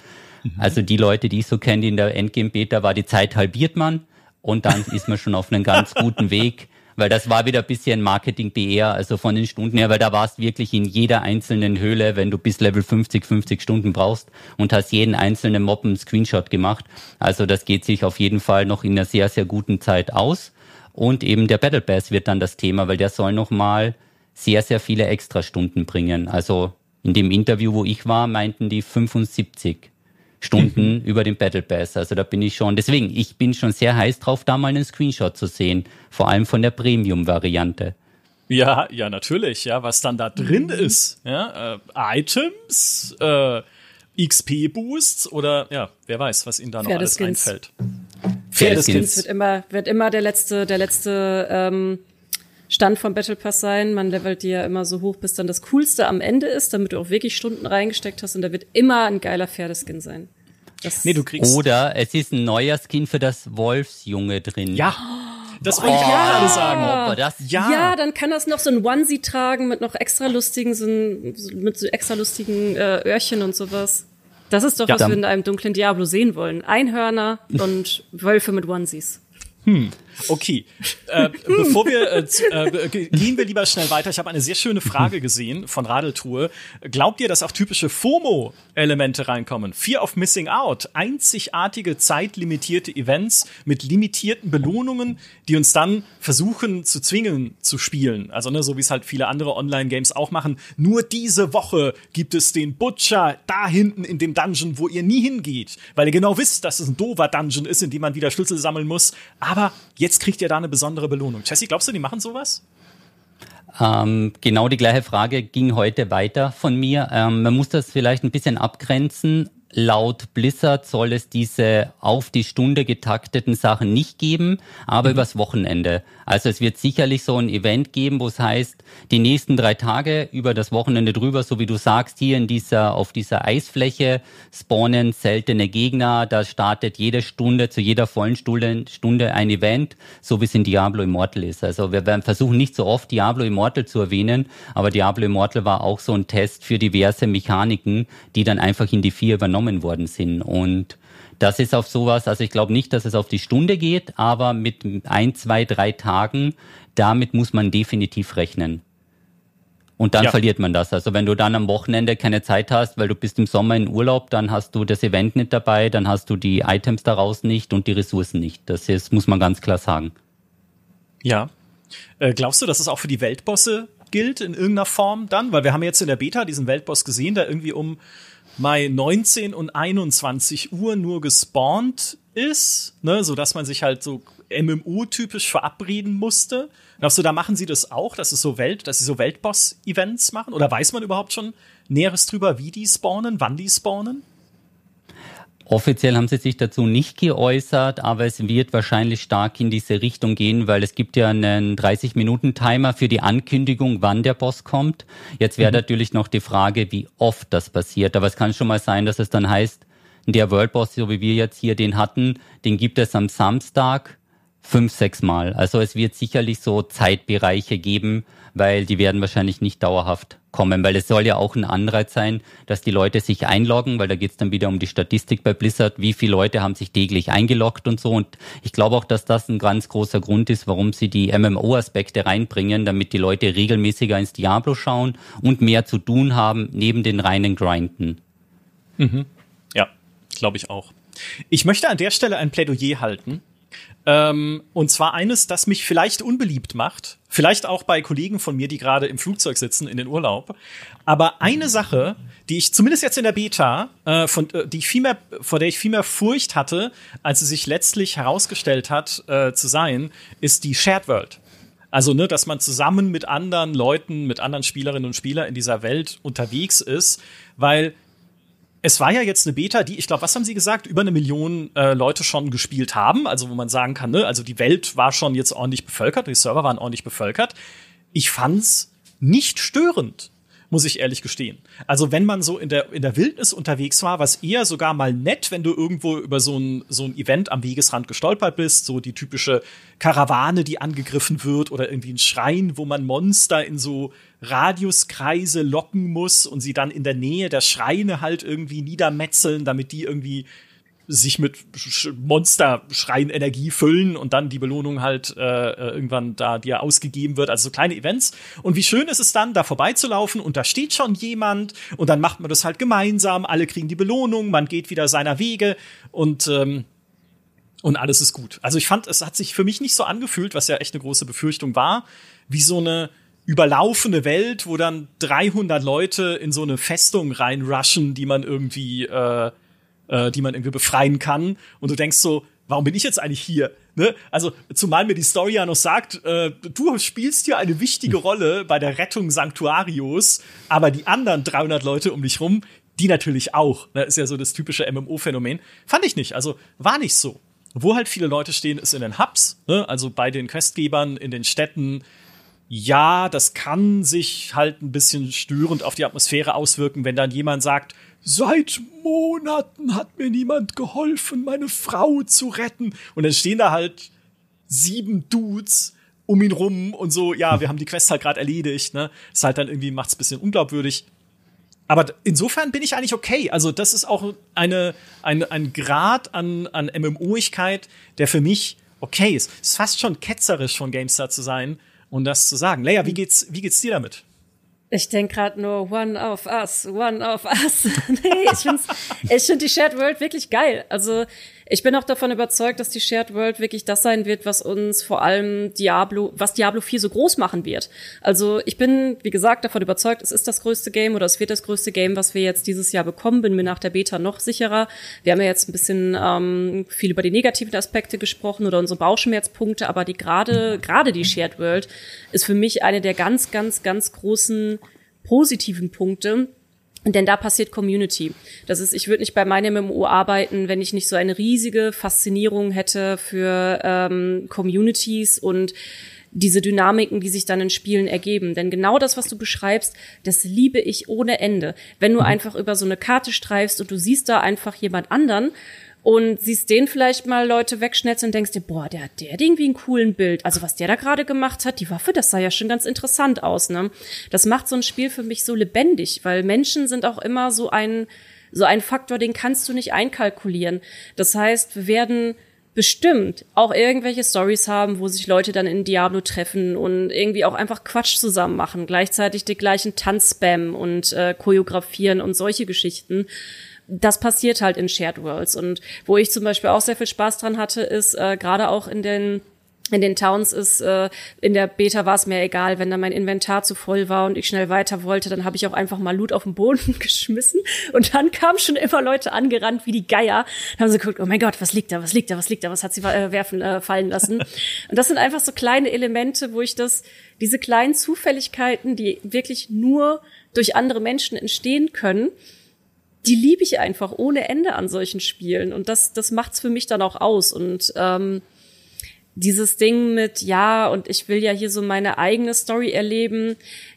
Mhm. Also die Leute, die ich so kenne, in der Endgame-Beta war die Zeit halbiert man und dann ist man schon auf einem ganz guten Weg weil das war wieder ein bisschen Marketing-BR, also von den Stunden her, weil da warst wirklich in jeder einzelnen Höhle, wenn du bis Level 50, 50 Stunden brauchst und hast jeden einzelnen Mob einen Screenshot gemacht. Also das geht sich auf jeden Fall noch in einer sehr, sehr guten Zeit aus. Und eben der Battle Pass wird dann das Thema, weil der soll nochmal sehr, sehr viele Extra-Stunden bringen. Also in dem Interview, wo ich war, meinten die 75. Stunden mhm. über den Battle Pass. Also da bin ich schon, deswegen, ich bin schon sehr heiß drauf, da mal einen Screenshot zu sehen. Vor allem von der Premium-Variante. Ja, ja, natürlich, ja, was dann da drin mhm. ist. Ja, äh, Items, äh, XP-Boosts oder ja, wer weiß, was ihnen da noch alles einfällt. Pferdeskins wird immer, wird immer der letzte, der letzte ähm, Stand vom Battle Pass sein. Man levelt die ja immer so hoch, bis dann das Coolste am Ende ist, damit du auch wirklich Stunden reingesteckt hast. Und da wird immer ein geiler Pferdeskin sein. Das nee, du kriegst Oder es ist ein neuer Skin für das Wolfsjunge drin. Ja. Das wollte ich oh, gerade sagen. Das, ja. ja, dann kann das noch so ein Onesie tragen mit noch extra lustigen, so ein, mit so extra lustigen äh, Öhrchen und sowas. Das ist doch, ja, was wir in einem dunklen Diablo sehen wollen. Einhörner und Wölfe mit Onesies. Hm, okay. Äh, bevor wir äh, äh, gehen wir lieber schnell weiter. Ich habe eine sehr schöne Frage gesehen von Radeltour. Glaubt ihr, dass auch typische FOMO-Elemente reinkommen? Fear of Missing Out, einzigartige zeitlimitierte Events mit limitierten Belohnungen, die uns dann versuchen zu zwingen zu spielen. Also ne, so wie es halt viele andere Online-Games auch machen. Nur diese Woche gibt es den Butcher da hinten in dem Dungeon, wo ihr nie hingeht, weil ihr genau wisst, dass es ein doofer Dungeon ist, in dem man wieder Schlüssel sammeln muss. Aber jetzt kriegt ihr da eine besondere Belohnung. Jesse, glaubst du, die machen sowas? Ähm, genau die gleiche Frage ging heute weiter von mir. Ähm, man muss das vielleicht ein bisschen abgrenzen. Laut Blizzard soll es diese auf die Stunde getakteten Sachen nicht geben, aber mhm. übers Wochenende. Also es wird sicherlich so ein Event geben, wo es heißt, die nächsten drei Tage über das Wochenende drüber, so wie du sagst, hier in dieser, auf dieser Eisfläche spawnen seltene Gegner, da startet jede Stunde, zu jeder vollen Stunde, Stunde ein Event, so wie es in Diablo Immortal ist. Also wir werden versuchen nicht so oft Diablo Immortal zu erwähnen, aber Diablo Immortal war auch so ein Test für diverse Mechaniken, die dann einfach in die vier übernommen worden sind und das ist auf sowas, also ich glaube nicht, dass es auf die Stunde geht, aber mit ein, zwei, drei Tagen, damit muss man definitiv rechnen. Und dann ja. verliert man das. Also wenn du dann am Wochenende keine Zeit hast, weil du bist im Sommer in Urlaub, dann hast du das Event nicht dabei, dann hast du die Items daraus nicht und die Ressourcen nicht. Das ist, muss man ganz klar sagen. Ja. Äh, glaubst du, dass es auch für die Weltbosse gilt in irgendeiner Form dann? Weil wir haben jetzt in der Beta diesen Weltboss gesehen, der irgendwie um bei 19 und 21 Uhr nur gespawnt ist, ne, so dass man sich halt so MMO-typisch verabreden musste. Glaubst du, da machen sie das auch, dass es so Welt, dass sie so Weltboss-Events machen? Oder weiß man überhaupt schon Näheres drüber, wie die spawnen, wann die spawnen? Offiziell haben sie sich dazu nicht geäußert, aber es wird wahrscheinlich stark in diese Richtung gehen, weil es gibt ja einen 30-Minuten-Timer für die Ankündigung, wann der Boss kommt. Jetzt wäre mhm. natürlich noch die Frage, wie oft das passiert. Aber es kann schon mal sein, dass es dann heißt, der World Boss, so wie wir jetzt hier den hatten, den gibt es am Samstag fünf, sechs Mal. Also es wird sicherlich so Zeitbereiche geben, weil die werden wahrscheinlich nicht dauerhaft kommen, weil es soll ja auch ein Anreiz sein, dass die Leute sich einloggen, weil da geht's dann wieder um die Statistik bei Blizzard, wie viele Leute haben sich täglich eingeloggt und so. Und ich glaube auch, dass das ein ganz großer Grund ist, warum sie die MMO-Aspekte reinbringen, damit die Leute regelmäßiger ins Diablo schauen und mehr zu tun haben, neben den reinen Grinden. Mhm. Ja, glaube ich auch. Ich möchte an der Stelle ein Plädoyer halten ähm, und zwar eines, das mich vielleicht unbeliebt macht, vielleicht auch bei Kollegen von mir, die gerade im Flugzeug sitzen in den Urlaub. Aber eine Sache, die ich zumindest jetzt in der Beta, äh, von, äh, die ich viel mehr, vor der ich viel mehr Furcht hatte, als sie sich letztlich herausgestellt hat äh, zu sein, ist die Shared World. Also, ne, dass man zusammen mit anderen Leuten, mit anderen Spielerinnen und Spielern in dieser Welt unterwegs ist, weil es war ja jetzt eine Beta, die, ich glaube, was haben Sie gesagt, über eine Million äh, Leute schon gespielt haben. Also wo man sagen kann, ne, also die Welt war schon jetzt ordentlich bevölkert, die Server waren ordentlich bevölkert. Ich fand's nicht störend muss ich ehrlich gestehen. Also wenn man so in der, in der Wildnis unterwegs war, was eher sogar mal nett, wenn du irgendwo über so ein, so ein Event am Wegesrand gestolpert bist, so die typische Karawane, die angegriffen wird oder irgendwie ein Schrein, wo man Monster in so Radiuskreise locken muss und sie dann in der Nähe der Schreine halt irgendwie niedermetzeln, damit die irgendwie sich mit Monster-Schreien Energie füllen und dann die Belohnung halt äh, äh, irgendwann da dir ausgegeben wird. Also so kleine Events. Und wie schön ist es dann, da vorbeizulaufen und da steht schon jemand und dann macht man das halt gemeinsam. Alle kriegen die Belohnung, man geht wieder seiner Wege und ähm, und alles ist gut. Also ich fand, es hat sich für mich nicht so angefühlt, was ja echt eine große Befürchtung war, wie so eine überlaufene Welt, wo dann 300 Leute in so eine Festung reinrushen, die man irgendwie äh, äh, die man irgendwie befreien kann. Und du denkst so, warum bin ich jetzt eigentlich hier? Ne? Also, zumal mir die Story ja noch sagt, äh, du spielst hier eine wichtige Rolle bei der Rettung Sanktuarios, aber die anderen 300 Leute um dich rum, die natürlich auch. Ne? Ist ja so das typische MMO-Phänomen. Fand ich nicht. Also, war nicht so. Wo halt viele Leute stehen, ist in den Hubs, ne? also bei den Questgebern, in den Städten. Ja, das kann sich halt ein bisschen störend auf die Atmosphäre auswirken, wenn dann jemand sagt, Seit Monaten hat mir niemand geholfen, meine Frau zu retten. Und dann stehen da halt sieben Dudes um ihn rum und so, ja, wir haben die Quest halt gerade erledigt, ne? Ist halt dann irgendwie macht's ein bisschen unglaubwürdig. Aber insofern bin ich eigentlich okay. Also, das ist auch eine, eine, ein Grad an, an MMOigkeit, der für mich okay ist. Ist fast schon ketzerisch von GameStar zu sein und das zu sagen. Leia, wie geht's, wie geht's dir damit? Ich denke gerade nur One of Us, One of Us. nee, ich finde ich find die Shared World wirklich geil. Also ich bin auch davon überzeugt, dass die Shared World wirklich das sein wird, was uns vor allem Diablo, was Diablo 4 so groß machen wird. Also ich bin, wie gesagt, davon überzeugt, es ist das größte Game oder es wird das größte Game, was wir jetzt dieses Jahr bekommen. Bin mir nach der Beta noch sicherer. Wir haben ja jetzt ein bisschen ähm, viel über die negativen Aspekte gesprochen oder unsere Bauchschmerzpunkte, aber die gerade gerade die Shared World ist für mich eine der ganz, ganz, ganz großen positiven Punkte denn da passiert Community. Das ist, ich würde nicht bei meinem MMO arbeiten, wenn ich nicht so eine riesige Faszinierung hätte für ähm, Communities und diese Dynamiken, die sich dann in Spielen ergeben. Denn genau das, was du beschreibst, das liebe ich ohne Ende. Wenn du mhm. einfach über so eine Karte streifst und du siehst da einfach jemand anderen und siehst den vielleicht mal Leute wegschnetzeln und denkst dir, boah, der hat der irgendwie einen coolen Bild. Also was der da gerade gemacht hat, die Waffe, das sah ja schon ganz interessant aus, ne? Das macht so ein Spiel für mich so lebendig, weil Menschen sind auch immer so ein, so ein Faktor, den kannst du nicht einkalkulieren. Das heißt, wir werden bestimmt auch irgendwelche Stories haben, wo sich Leute dann in Diablo treffen und irgendwie auch einfach Quatsch zusammen machen, gleichzeitig die gleichen Tanz spammen und äh, choreografieren und solche Geschichten das passiert halt in Shared Worlds. Und wo ich zum Beispiel auch sehr viel Spaß dran hatte, ist äh, gerade auch in den in den Towns ist, äh, in der Beta war es mir egal, wenn da mein Inventar zu voll war und ich schnell weiter wollte, dann habe ich auch einfach mal Loot auf den Boden geschmissen und dann kamen schon immer Leute angerannt wie die Geier. Dann haben sie geguckt, oh mein Gott, was liegt da, was liegt da, was liegt da, was hat sie äh, werfen, äh, fallen lassen. und das sind einfach so kleine Elemente, wo ich das, diese kleinen Zufälligkeiten, die wirklich nur durch andere Menschen entstehen können, die liebe ich einfach ohne Ende an solchen Spielen. Und das, das macht's für mich dann auch aus. Und ähm, dieses Ding mit, ja, und ich will ja hier so meine eigene Story erleben,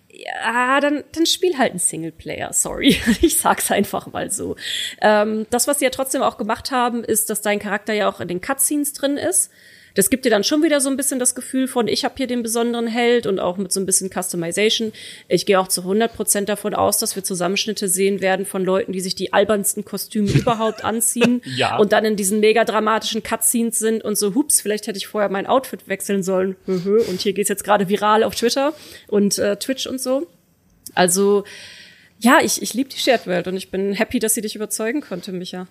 ja, dann, dann spiel halt ein Singleplayer, sorry. Ich sag's einfach mal so. Ähm, das, was sie ja trotzdem auch gemacht haben, ist, dass dein Charakter ja auch in den Cutscenes drin ist. Das gibt dir dann schon wieder so ein bisschen das Gefühl von, ich habe hier den besonderen Held und auch mit so ein bisschen Customization. Ich gehe auch zu 100 Prozent davon aus, dass wir Zusammenschnitte sehen werden von Leuten, die sich die albernsten Kostüme überhaupt anziehen ja. und dann in diesen mega dramatischen Cutscenes sind und so, hups, vielleicht hätte ich vorher mein Outfit wechseln sollen. Und hier geht's jetzt gerade viral auf Twitter und äh, Twitch und so. Also ja, ich, ich liebe die Shared World und ich bin happy, dass sie dich überzeugen konnte, Micha.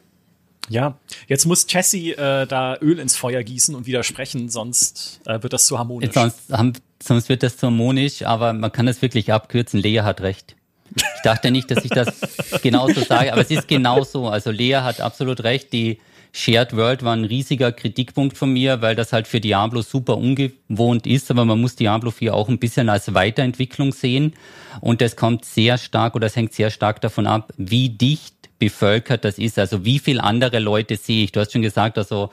Ja, jetzt muss Jesse äh, da Öl ins Feuer gießen und widersprechen, sonst äh, wird das zu harmonisch. Sonst, haben, sonst wird das zu harmonisch, aber man kann das wirklich abkürzen. Lea hat recht. Ich dachte nicht, dass ich das genauso sage, aber es ist genauso. Also Lea hat absolut recht. Die Shared World war ein riesiger Kritikpunkt von mir, weil das halt für Diablo super ungewohnt ist, aber man muss Diablo 4 auch ein bisschen als Weiterentwicklung sehen. Und das kommt sehr stark oder es hängt sehr stark davon ab, wie dicht bevölkert das ist. Also wie viel andere Leute sehe ich? Du hast schon gesagt, also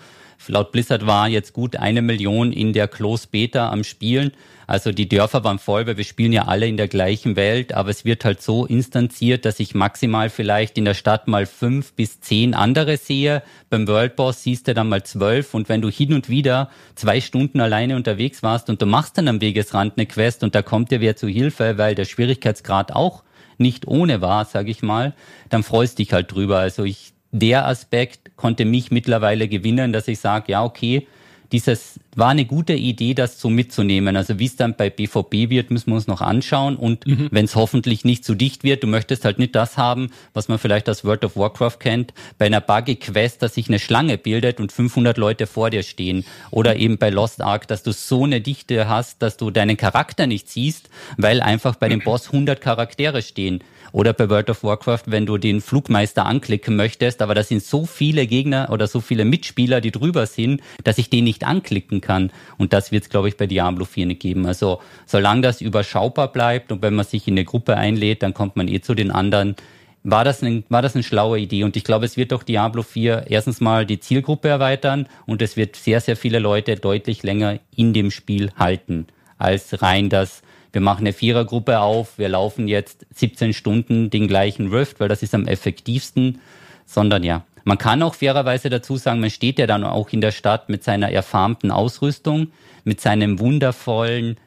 laut Blizzard war jetzt gut eine Million in der Close Beta am Spielen. Also die Dörfer waren voll, weil wir spielen ja alle in der gleichen Welt, aber es wird halt so instanziert, dass ich maximal vielleicht in der Stadt mal fünf bis zehn andere sehe. Beim World Boss siehst du dann mal zwölf und wenn du hin und wieder zwei Stunden alleine unterwegs warst und du machst dann am Wegesrand eine Quest und da kommt dir wer zu Hilfe, weil der Schwierigkeitsgrad auch nicht ohne war, sage ich mal, dann freust dich halt drüber. Also ich, der Aspekt konnte mich mittlerweile gewinnen, dass ich sage, ja, okay, dieses war eine gute Idee, das so mitzunehmen. Also wie es dann bei BVB wird, müssen wir uns noch anschauen. Und mhm. wenn es hoffentlich nicht zu dicht wird, du möchtest halt nicht das haben, was man vielleicht aus World of Warcraft kennt, bei einer Buggy Quest, dass sich eine Schlange bildet und 500 Leute vor dir stehen. Oder eben bei Lost Ark, dass du so eine Dichte hast, dass du deinen Charakter nicht siehst, weil einfach bei dem Boss 100 Charaktere stehen. Oder bei World of Warcraft, wenn du den Flugmeister anklicken möchtest, aber da sind so viele Gegner oder so viele Mitspieler, die drüber sind, dass ich den nicht anklicken kann. Und das wird es, glaube ich, bei Diablo 4 nicht geben. Also solange das überschaubar bleibt und wenn man sich in eine Gruppe einlädt, dann kommt man eh zu den anderen. War das, ein, war das eine schlaue Idee? Und ich glaube, es wird doch Diablo 4 erstens mal die Zielgruppe erweitern und es wird sehr, sehr viele Leute deutlich länger in dem Spiel halten, als rein das wir machen eine Vierergruppe auf, wir laufen jetzt 17 Stunden den gleichen Rift, weil das ist am effektivsten, sondern ja. Man kann auch fairerweise dazu sagen, man steht ja dann auch in der Stadt mit seiner erfarmten Ausrüstung, mit seinem wundervollen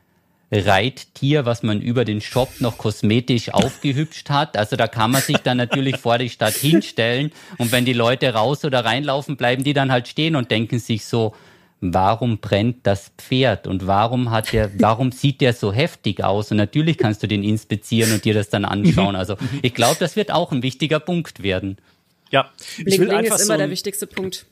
Reittier, was man über den Shop noch kosmetisch aufgehübscht hat. Also da kann man sich dann natürlich vor die Stadt hinstellen und wenn die Leute raus oder reinlaufen, bleiben die dann halt stehen und denken sich so, warum brennt das Pferd und warum hat der, warum sieht der so heftig aus? Und natürlich kannst du den inspizieren und dir das dann anschauen. Also ich glaube, das wird auch ein wichtiger Punkt werden. Ja, ich will einfach ist immer so der wichtigste Punkt.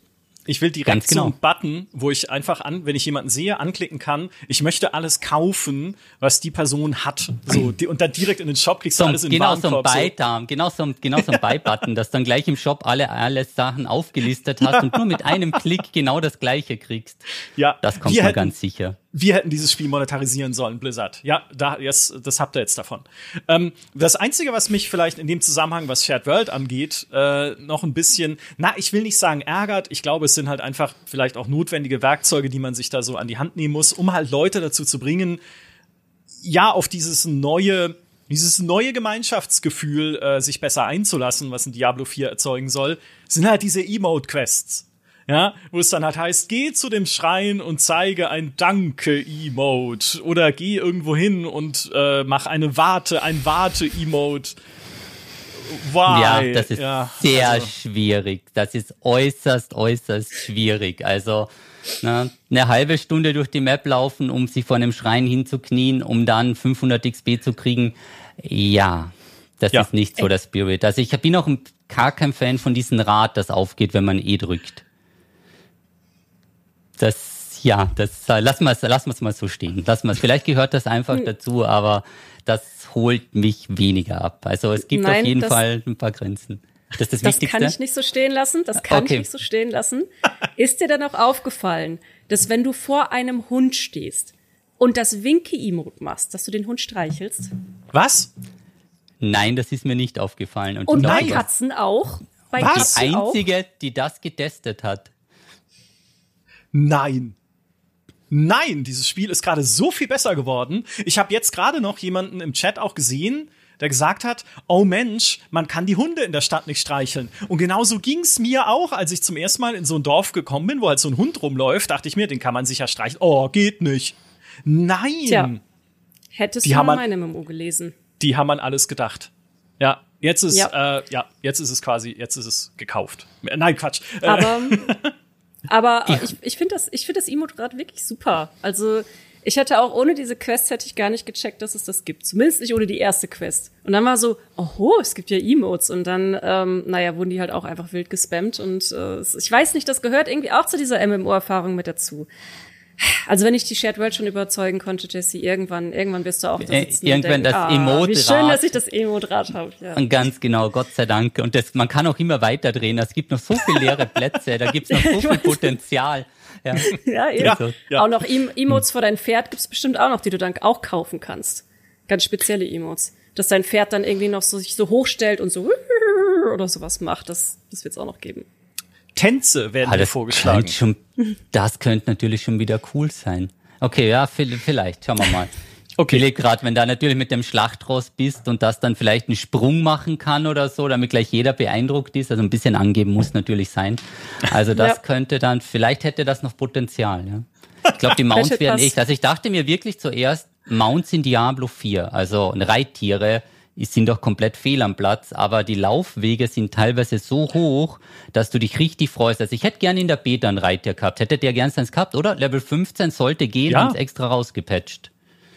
Ich will direkt genau. so einen Button, wo ich einfach an, wenn ich jemanden sehe, anklicken kann, ich möchte alles kaufen, was die Person hat. So, die, und dann direkt in den Shop klickst so, du alles in genau den Warenkorb. So ein Buy so. Genau so ein, genau so ein Buy-Button, dass dann gleich im Shop alle, alle Sachen aufgelistet hast und nur mit einem Klick genau das Gleiche kriegst. Ja. Das kommt mir ganz sicher wir hätten dieses Spiel monetarisieren sollen, Blizzard. Ja, da, yes, das habt ihr jetzt davon. Ähm, das Einzige, was mich vielleicht in dem Zusammenhang, was Shared World angeht, äh, noch ein bisschen, na, ich will nicht sagen ärgert, ich glaube, es sind halt einfach vielleicht auch notwendige Werkzeuge, die man sich da so an die Hand nehmen muss, um halt Leute dazu zu bringen, ja, auf dieses neue, dieses neue Gemeinschaftsgefühl äh, sich besser einzulassen, was ein Diablo 4 erzeugen soll, sind halt diese Emote-Quests ja, wo es dann halt heißt, geh zu dem Schrein und zeige ein Danke-Emote oder geh irgendwo hin und äh, mach eine Warte, ein Warte-Emote. Why? Ja, das ist ja, sehr also. schwierig. Das ist äußerst, äußerst schwierig. Also na, eine halbe Stunde durch die Map laufen, um sich vor einem Schrein hinzuknien, um dann 500 XP zu kriegen. Ja, das ja. ist nicht so der Spirit. Also ich bin auch gar kein Fan von diesem Rad, das aufgeht, wenn man E drückt. Das, Ja, das äh, lassen wir es lassen wir's mal so stehen. Lassen wir's. Vielleicht gehört das einfach hm. dazu, aber das holt mich weniger ab. Also es gibt Nein, auf jeden Fall ein paar Grenzen. Das ist das, das Wichtigste. kann ich nicht so stehen lassen. Das kann okay. ich nicht so stehen lassen. Ist dir dann auch aufgefallen, dass wenn du vor einem Hund stehst und das Winke-Emote machst, dass du den Hund streichelst? Was? Nein, das ist mir nicht aufgefallen. Und, und bei Katzen auch? Bei Was? Die einzige, auch? die das getestet hat. Nein. Nein, dieses Spiel ist gerade so viel besser geworden. Ich habe jetzt gerade noch jemanden im Chat auch gesehen, der gesagt hat, oh Mensch, man kann die Hunde in der Stadt nicht streicheln. Und genauso ging's mir auch, als ich zum ersten Mal in so ein Dorf gekommen bin, wo halt so ein Hund rumläuft, dachte ich mir, den kann man sicher streicheln. Oh, geht nicht. Nein. Tja, hättest die du haben meine Memo gelesen. Die haben an alles gedacht. Ja, jetzt ist, ja. Äh, ja, jetzt ist es quasi, jetzt ist es gekauft. Nein, Quatsch. Aber, aber ja. ich, ich finde das, ich finde das Emote gerade wirklich super. Also, ich hätte auch ohne diese Quest hätte ich gar nicht gecheckt, dass es das gibt. Zumindest nicht ohne die erste Quest. Und dann war so, oh, es gibt ja Emotes. Und dann, ähm, naja, wurden die halt auch einfach wild gespammt. Und äh, ich weiß nicht, das gehört irgendwie auch zu dieser MMO-Erfahrung mit dazu. Also wenn ich die Shared World schon überzeugen konnte, Jesse, irgendwann, irgendwann wirst du auch da äh, sitzen Irgendwann denken, das ah, Emote Wie schön, dass ich das Emote-Rad habe. Ja. Und ganz genau, Gott sei Dank. Und das, man kann auch immer weiter drehen. Es gibt noch so viele leere Plätze, da gibt es noch so viel Potenzial. Ja, ja, eben. Ja, ja. Auch noch Emotes für dein Pferd gibt's bestimmt auch noch, die du dann auch kaufen kannst. Ganz spezielle Emotes. Dass dein Pferd dann irgendwie noch so sich so hochstellt und so oder sowas macht. Das, das wird's auch noch geben. Tänze werden ah, dir vorgeschlagen. Schon, das könnte natürlich schon wieder cool sein. Okay, ja, vielleicht. Schauen wir mal. Okay. gerade, wenn da natürlich mit dem Schlachtross bist und das dann vielleicht einen Sprung machen kann oder so, damit gleich jeder beeindruckt ist. Also ein bisschen angeben muss natürlich sein. Also das ja. könnte dann, vielleicht hätte das noch Potenzial. Ja. Ich glaube, die Mounts werden echt. Also ich dachte mir wirklich zuerst, Mounts in Diablo 4, also Reittiere, sind doch komplett fehl am Platz, aber die Laufwege sind teilweise so hoch, dass du dich richtig freust. Also ich hätte gerne in der Beta einen Reiter gehabt. Hättet ihr gern eins gehabt, oder? Level 15 sollte gehen, ja. haben extra rausgepatcht.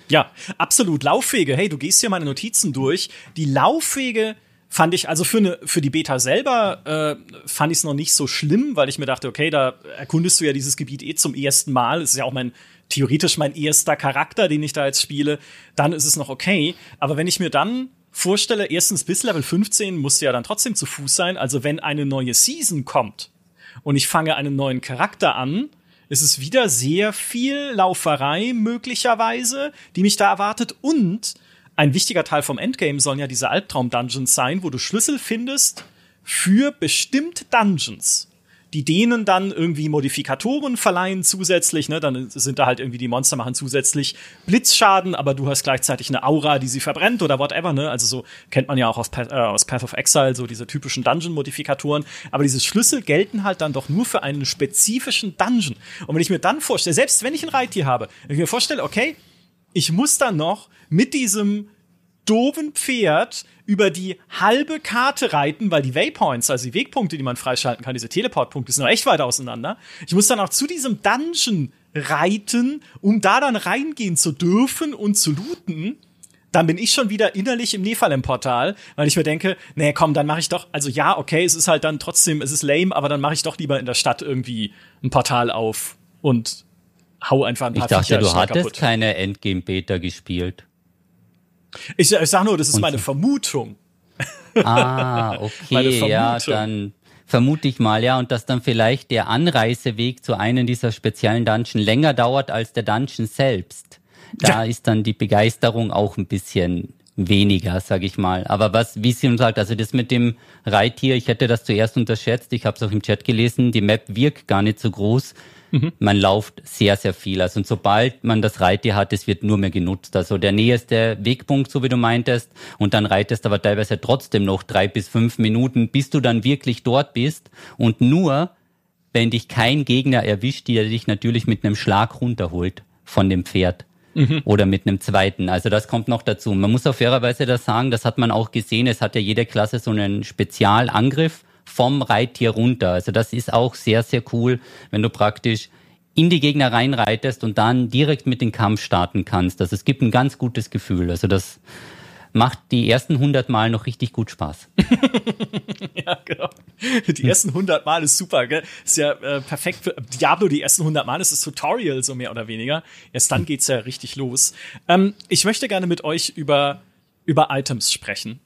Ja, absolut. Laufwege. Hey, du gehst hier meine Notizen durch. Die Laufwege fand ich, also für, eine, für die Beta selber äh, fand ich es noch nicht so schlimm, weil ich mir dachte, okay, da erkundest du ja dieses Gebiet eh zum ersten Mal. Es ist ja auch mein theoretisch mein erster Charakter, den ich da jetzt spiele. Dann ist es noch okay. Aber wenn ich mir dann vorstelle, erstens bis Level 15 musst du ja dann trotzdem zu Fuß sein. Also wenn eine neue Season kommt und ich fange einen neuen Charakter an, ist es wieder sehr viel Lauferei möglicherweise, die mich da erwartet. Und ein wichtiger Teil vom Endgame sollen ja diese Albtraum-Dungeons sein, wo du Schlüssel findest für bestimmte Dungeons die denen dann irgendwie Modifikatoren verleihen zusätzlich, ne, dann sind da halt irgendwie die Monster machen zusätzlich Blitzschaden, aber du hast gleichzeitig eine Aura, die sie verbrennt oder whatever, ne, also so kennt man ja auch aus, Path, äh, aus Path of Exile, so diese typischen Dungeon-Modifikatoren, aber diese Schlüssel gelten halt dann doch nur für einen spezifischen Dungeon. Und wenn ich mir dann vorstelle, selbst wenn ich ein Reittier habe, wenn ich mir vorstelle, okay, ich muss dann noch mit diesem doofen Pferd über die halbe Karte reiten, weil die Waypoints, also die Wegpunkte, die man freischalten kann, diese Teleportpunkte, sind noch echt weit auseinander. Ich muss dann auch zu diesem Dungeon reiten, um da dann reingehen zu dürfen und zu looten. Dann bin ich schon wieder innerlich im Nephalem-Portal, weil ich mir denke, nee, komm, dann mache ich doch, also ja, okay, es ist halt dann trotzdem, es ist lame, aber dann mache ich doch lieber in der Stadt irgendwie ein Portal auf und hau einfach ein paar Ich dachte, Viecher du hattest kaputt. keine Endgame-Beta gespielt. Ich, ich sag nur, das ist Und meine Vermutung. Ah, okay, ja, dann vermute ich mal, ja, und dass dann vielleicht der Anreiseweg zu einem dieser speziellen Dungeon länger dauert als der Dungeon selbst. Da ja. ist dann die Begeisterung auch ein bisschen weniger, sag ich mal. Aber was, wie sie uns sagt, also das mit dem Reittier, ich hätte das zuerst unterschätzt, ich habe es auch im Chat gelesen, die Map wirkt gar nicht so groß. Mhm. Man lauft sehr, sehr viel. Also und sobald man das Reittier hat, es wird nur mehr genutzt. Also der nächste Wegpunkt, so wie du meintest, und dann reitest aber teilweise trotzdem noch drei bis fünf Minuten, bis du dann wirklich dort bist. Und nur, wenn dich kein Gegner erwischt, der dich natürlich mit einem Schlag runterholt von dem Pferd. Oder mit einem zweiten. Also das kommt noch dazu. Man muss auf fairerweise das sagen, das hat man auch gesehen. Es hat ja jede Klasse so einen Spezialangriff vom Reittier runter. Also das ist auch sehr, sehr cool, wenn du praktisch in die Gegner reinreitest und dann direkt mit dem Kampf starten kannst. Also es gibt ein ganz gutes Gefühl. Also das macht die ersten 100 Mal noch richtig gut Spaß. ja, genau. Die ersten 100 Mal ist super, gell? Ist ja äh, perfekt für Diablo, die ersten 100 Mal ist das Tutorial so mehr oder weniger. Erst dann geht's ja richtig los. Ähm, ich möchte gerne mit euch über, über Items sprechen.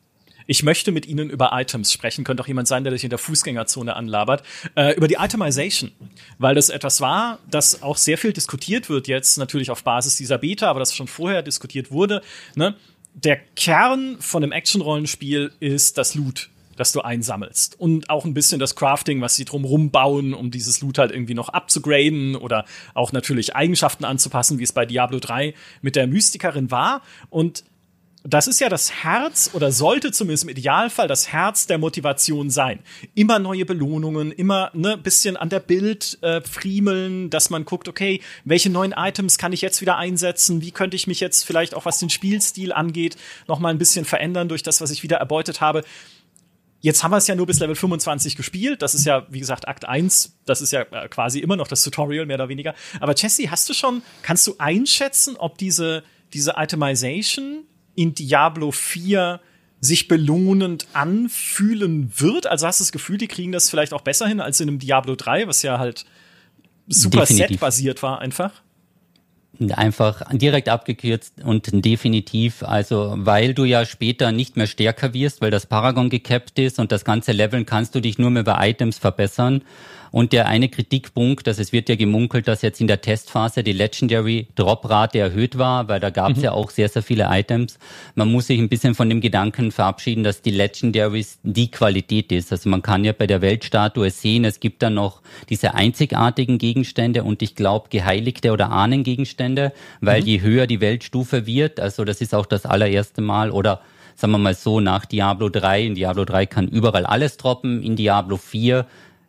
Ich möchte mit Ihnen über Items sprechen. Könnte auch jemand sein, der dich in der Fußgängerzone anlabert. Äh, über die Itemization. Weil das etwas war, das auch sehr viel diskutiert wird jetzt, natürlich auf Basis dieser Beta, aber das schon vorher diskutiert wurde. Ne? Der Kern von einem Action-Rollenspiel ist das Loot das du einsammelst. Und auch ein bisschen das Crafting, was sie drumrum bauen, um dieses Loot halt irgendwie noch abzugraden oder auch natürlich Eigenschaften anzupassen, wie es bei Diablo 3 mit der Mystikerin war. Und das ist ja das Herz oder sollte zumindest im Idealfall das Herz der Motivation sein. Immer neue Belohnungen, immer ne bisschen an der Bild äh, friemeln, dass man guckt, okay, welche neuen Items kann ich jetzt wieder einsetzen? Wie könnte ich mich jetzt vielleicht auch was den Spielstil angeht noch mal ein bisschen verändern durch das, was ich wieder erbeutet habe? Jetzt haben wir es ja nur bis Level 25 gespielt. Das ist ja, wie gesagt, Akt 1. Das ist ja äh, quasi immer noch das Tutorial, mehr oder weniger. Aber Jesse, hast du schon, kannst du einschätzen, ob diese, diese Itemization in Diablo 4 sich belohnend anfühlen wird? Also hast du das Gefühl, die kriegen das vielleicht auch besser hin als in einem Diablo 3, was ja halt super set-basiert war einfach? Einfach direkt abgekürzt und definitiv, also weil du ja später nicht mehr stärker wirst, weil das Paragon gekappt ist und das ganze Leveln kannst du dich nur mehr über Items verbessern. Und der eine Kritikpunkt, dass es wird ja gemunkelt, dass jetzt in der Testphase die Legendary Droprate erhöht war, weil da gab es mhm. ja auch sehr, sehr viele Items. Man muss sich ein bisschen von dem Gedanken verabschieden, dass die Legendaries die Qualität ist. Also man kann ja bei der Weltstatue sehen, es gibt dann noch diese einzigartigen Gegenstände und ich glaube geheiligte oder Ahnengegenstände, weil mhm. je höher die Weltstufe wird, also das ist auch das allererste Mal oder sagen wir mal so, nach Diablo 3, in Diablo 3 kann überall alles droppen, in Diablo 4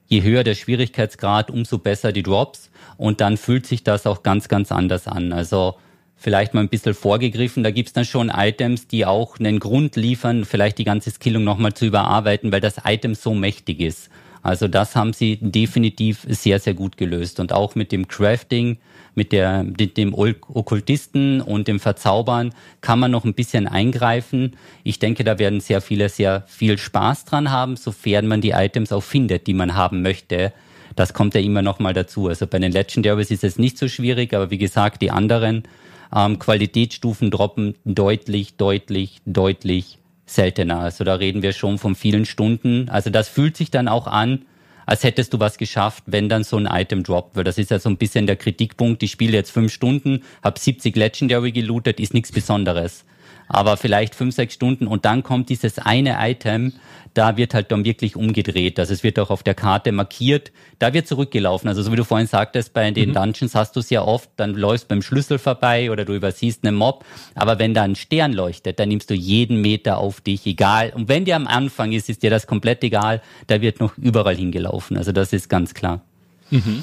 je höher der Schwierigkeitsgrad, umso besser die Drops. Und dann fühlt sich das auch ganz, ganz anders an. Also vielleicht mal ein bisschen vorgegriffen. Da gibt's dann schon Items, die auch einen Grund liefern, vielleicht die ganze Skillung nochmal zu überarbeiten, weil das Item so mächtig ist. Also das haben sie definitiv sehr, sehr gut gelöst. Und auch mit dem Crafting, mit, der, mit dem Okkultisten und dem Verzaubern kann man noch ein bisschen eingreifen. Ich denke, da werden sehr viele sehr viel Spaß dran haben, sofern man die Items auch findet, die man haben möchte. Das kommt ja immer noch mal dazu. Also bei den Legendaries ist es nicht so schwierig, aber wie gesagt, die anderen ähm, Qualitätsstufen droppen deutlich, deutlich, deutlich seltener. Also da reden wir schon von vielen Stunden. Also das fühlt sich dann auch an, als hättest du was geschafft, wenn dann so ein Item droppt. Weil das ist ja so ein bisschen der Kritikpunkt. Ich spiele jetzt fünf Stunden, habe 70 Legendary gelootet, ist nichts Besonderes aber vielleicht fünf, sechs Stunden und dann kommt dieses eine Item, da wird halt dann wirklich umgedreht. Also es wird auch auf der Karte markiert, da wird zurückgelaufen. Also so wie du vorhin sagtest, bei den mhm. Dungeons hast du es ja oft, dann läufst beim Schlüssel vorbei oder du übersiehst einen Mob. Aber wenn da ein Stern leuchtet, dann nimmst du jeden Meter auf dich, egal. Und wenn der am Anfang ist, ist dir das komplett egal. Da wird noch überall hingelaufen. Also das ist ganz klar. Mhm.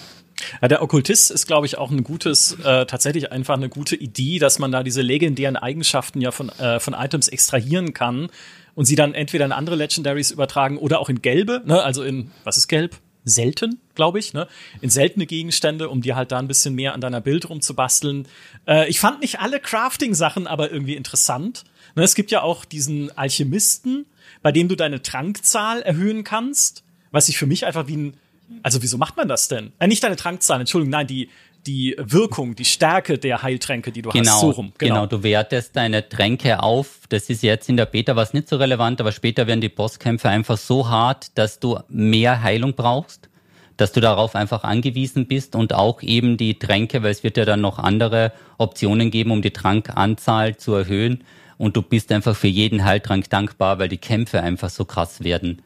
Ja, der Okkultist ist, glaube ich, auch ein gutes, äh, tatsächlich einfach eine gute Idee, dass man da diese legendären Eigenschaften ja von, äh, von Items extrahieren kann und sie dann entweder in andere Legendaries übertragen oder auch in gelbe, ne? also in, was ist gelb? Selten, glaube ich, ne? in seltene Gegenstände, um dir halt da ein bisschen mehr an deiner Bild rumzubasteln. Äh, ich fand nicht alle Crafting-Sachen aber irgendwie interessant. Ne? Es gibt ja auch diesen Alchemisten, bei dem du deine Trankzahl erhöhen kannst, was sich für mich einfach wie ein also wieso macht man das denn? Äh, nicht deine Trankzahlen, Entschuldigung, nein, die, die Wirkung, die Stärke der Heiltränke, die du genau, hast. So rum. Genau. genau, du wertest deine Tränke auf. Das ist jetzt in der Beta was nicht so relevant, aber später werden die Bosskämpfe einfach so hart, dass du mehr Heilung brauchst, dass du darauf einfach angewiesen bist und auch eben die Tränke, weil es wird ja dann noch andere Optionen geben, um die Trankanzahl zu erhöhen. Und du bist einfach für jeden Heiltrank dankbar, weil die Kämpfe einfach so krass werden.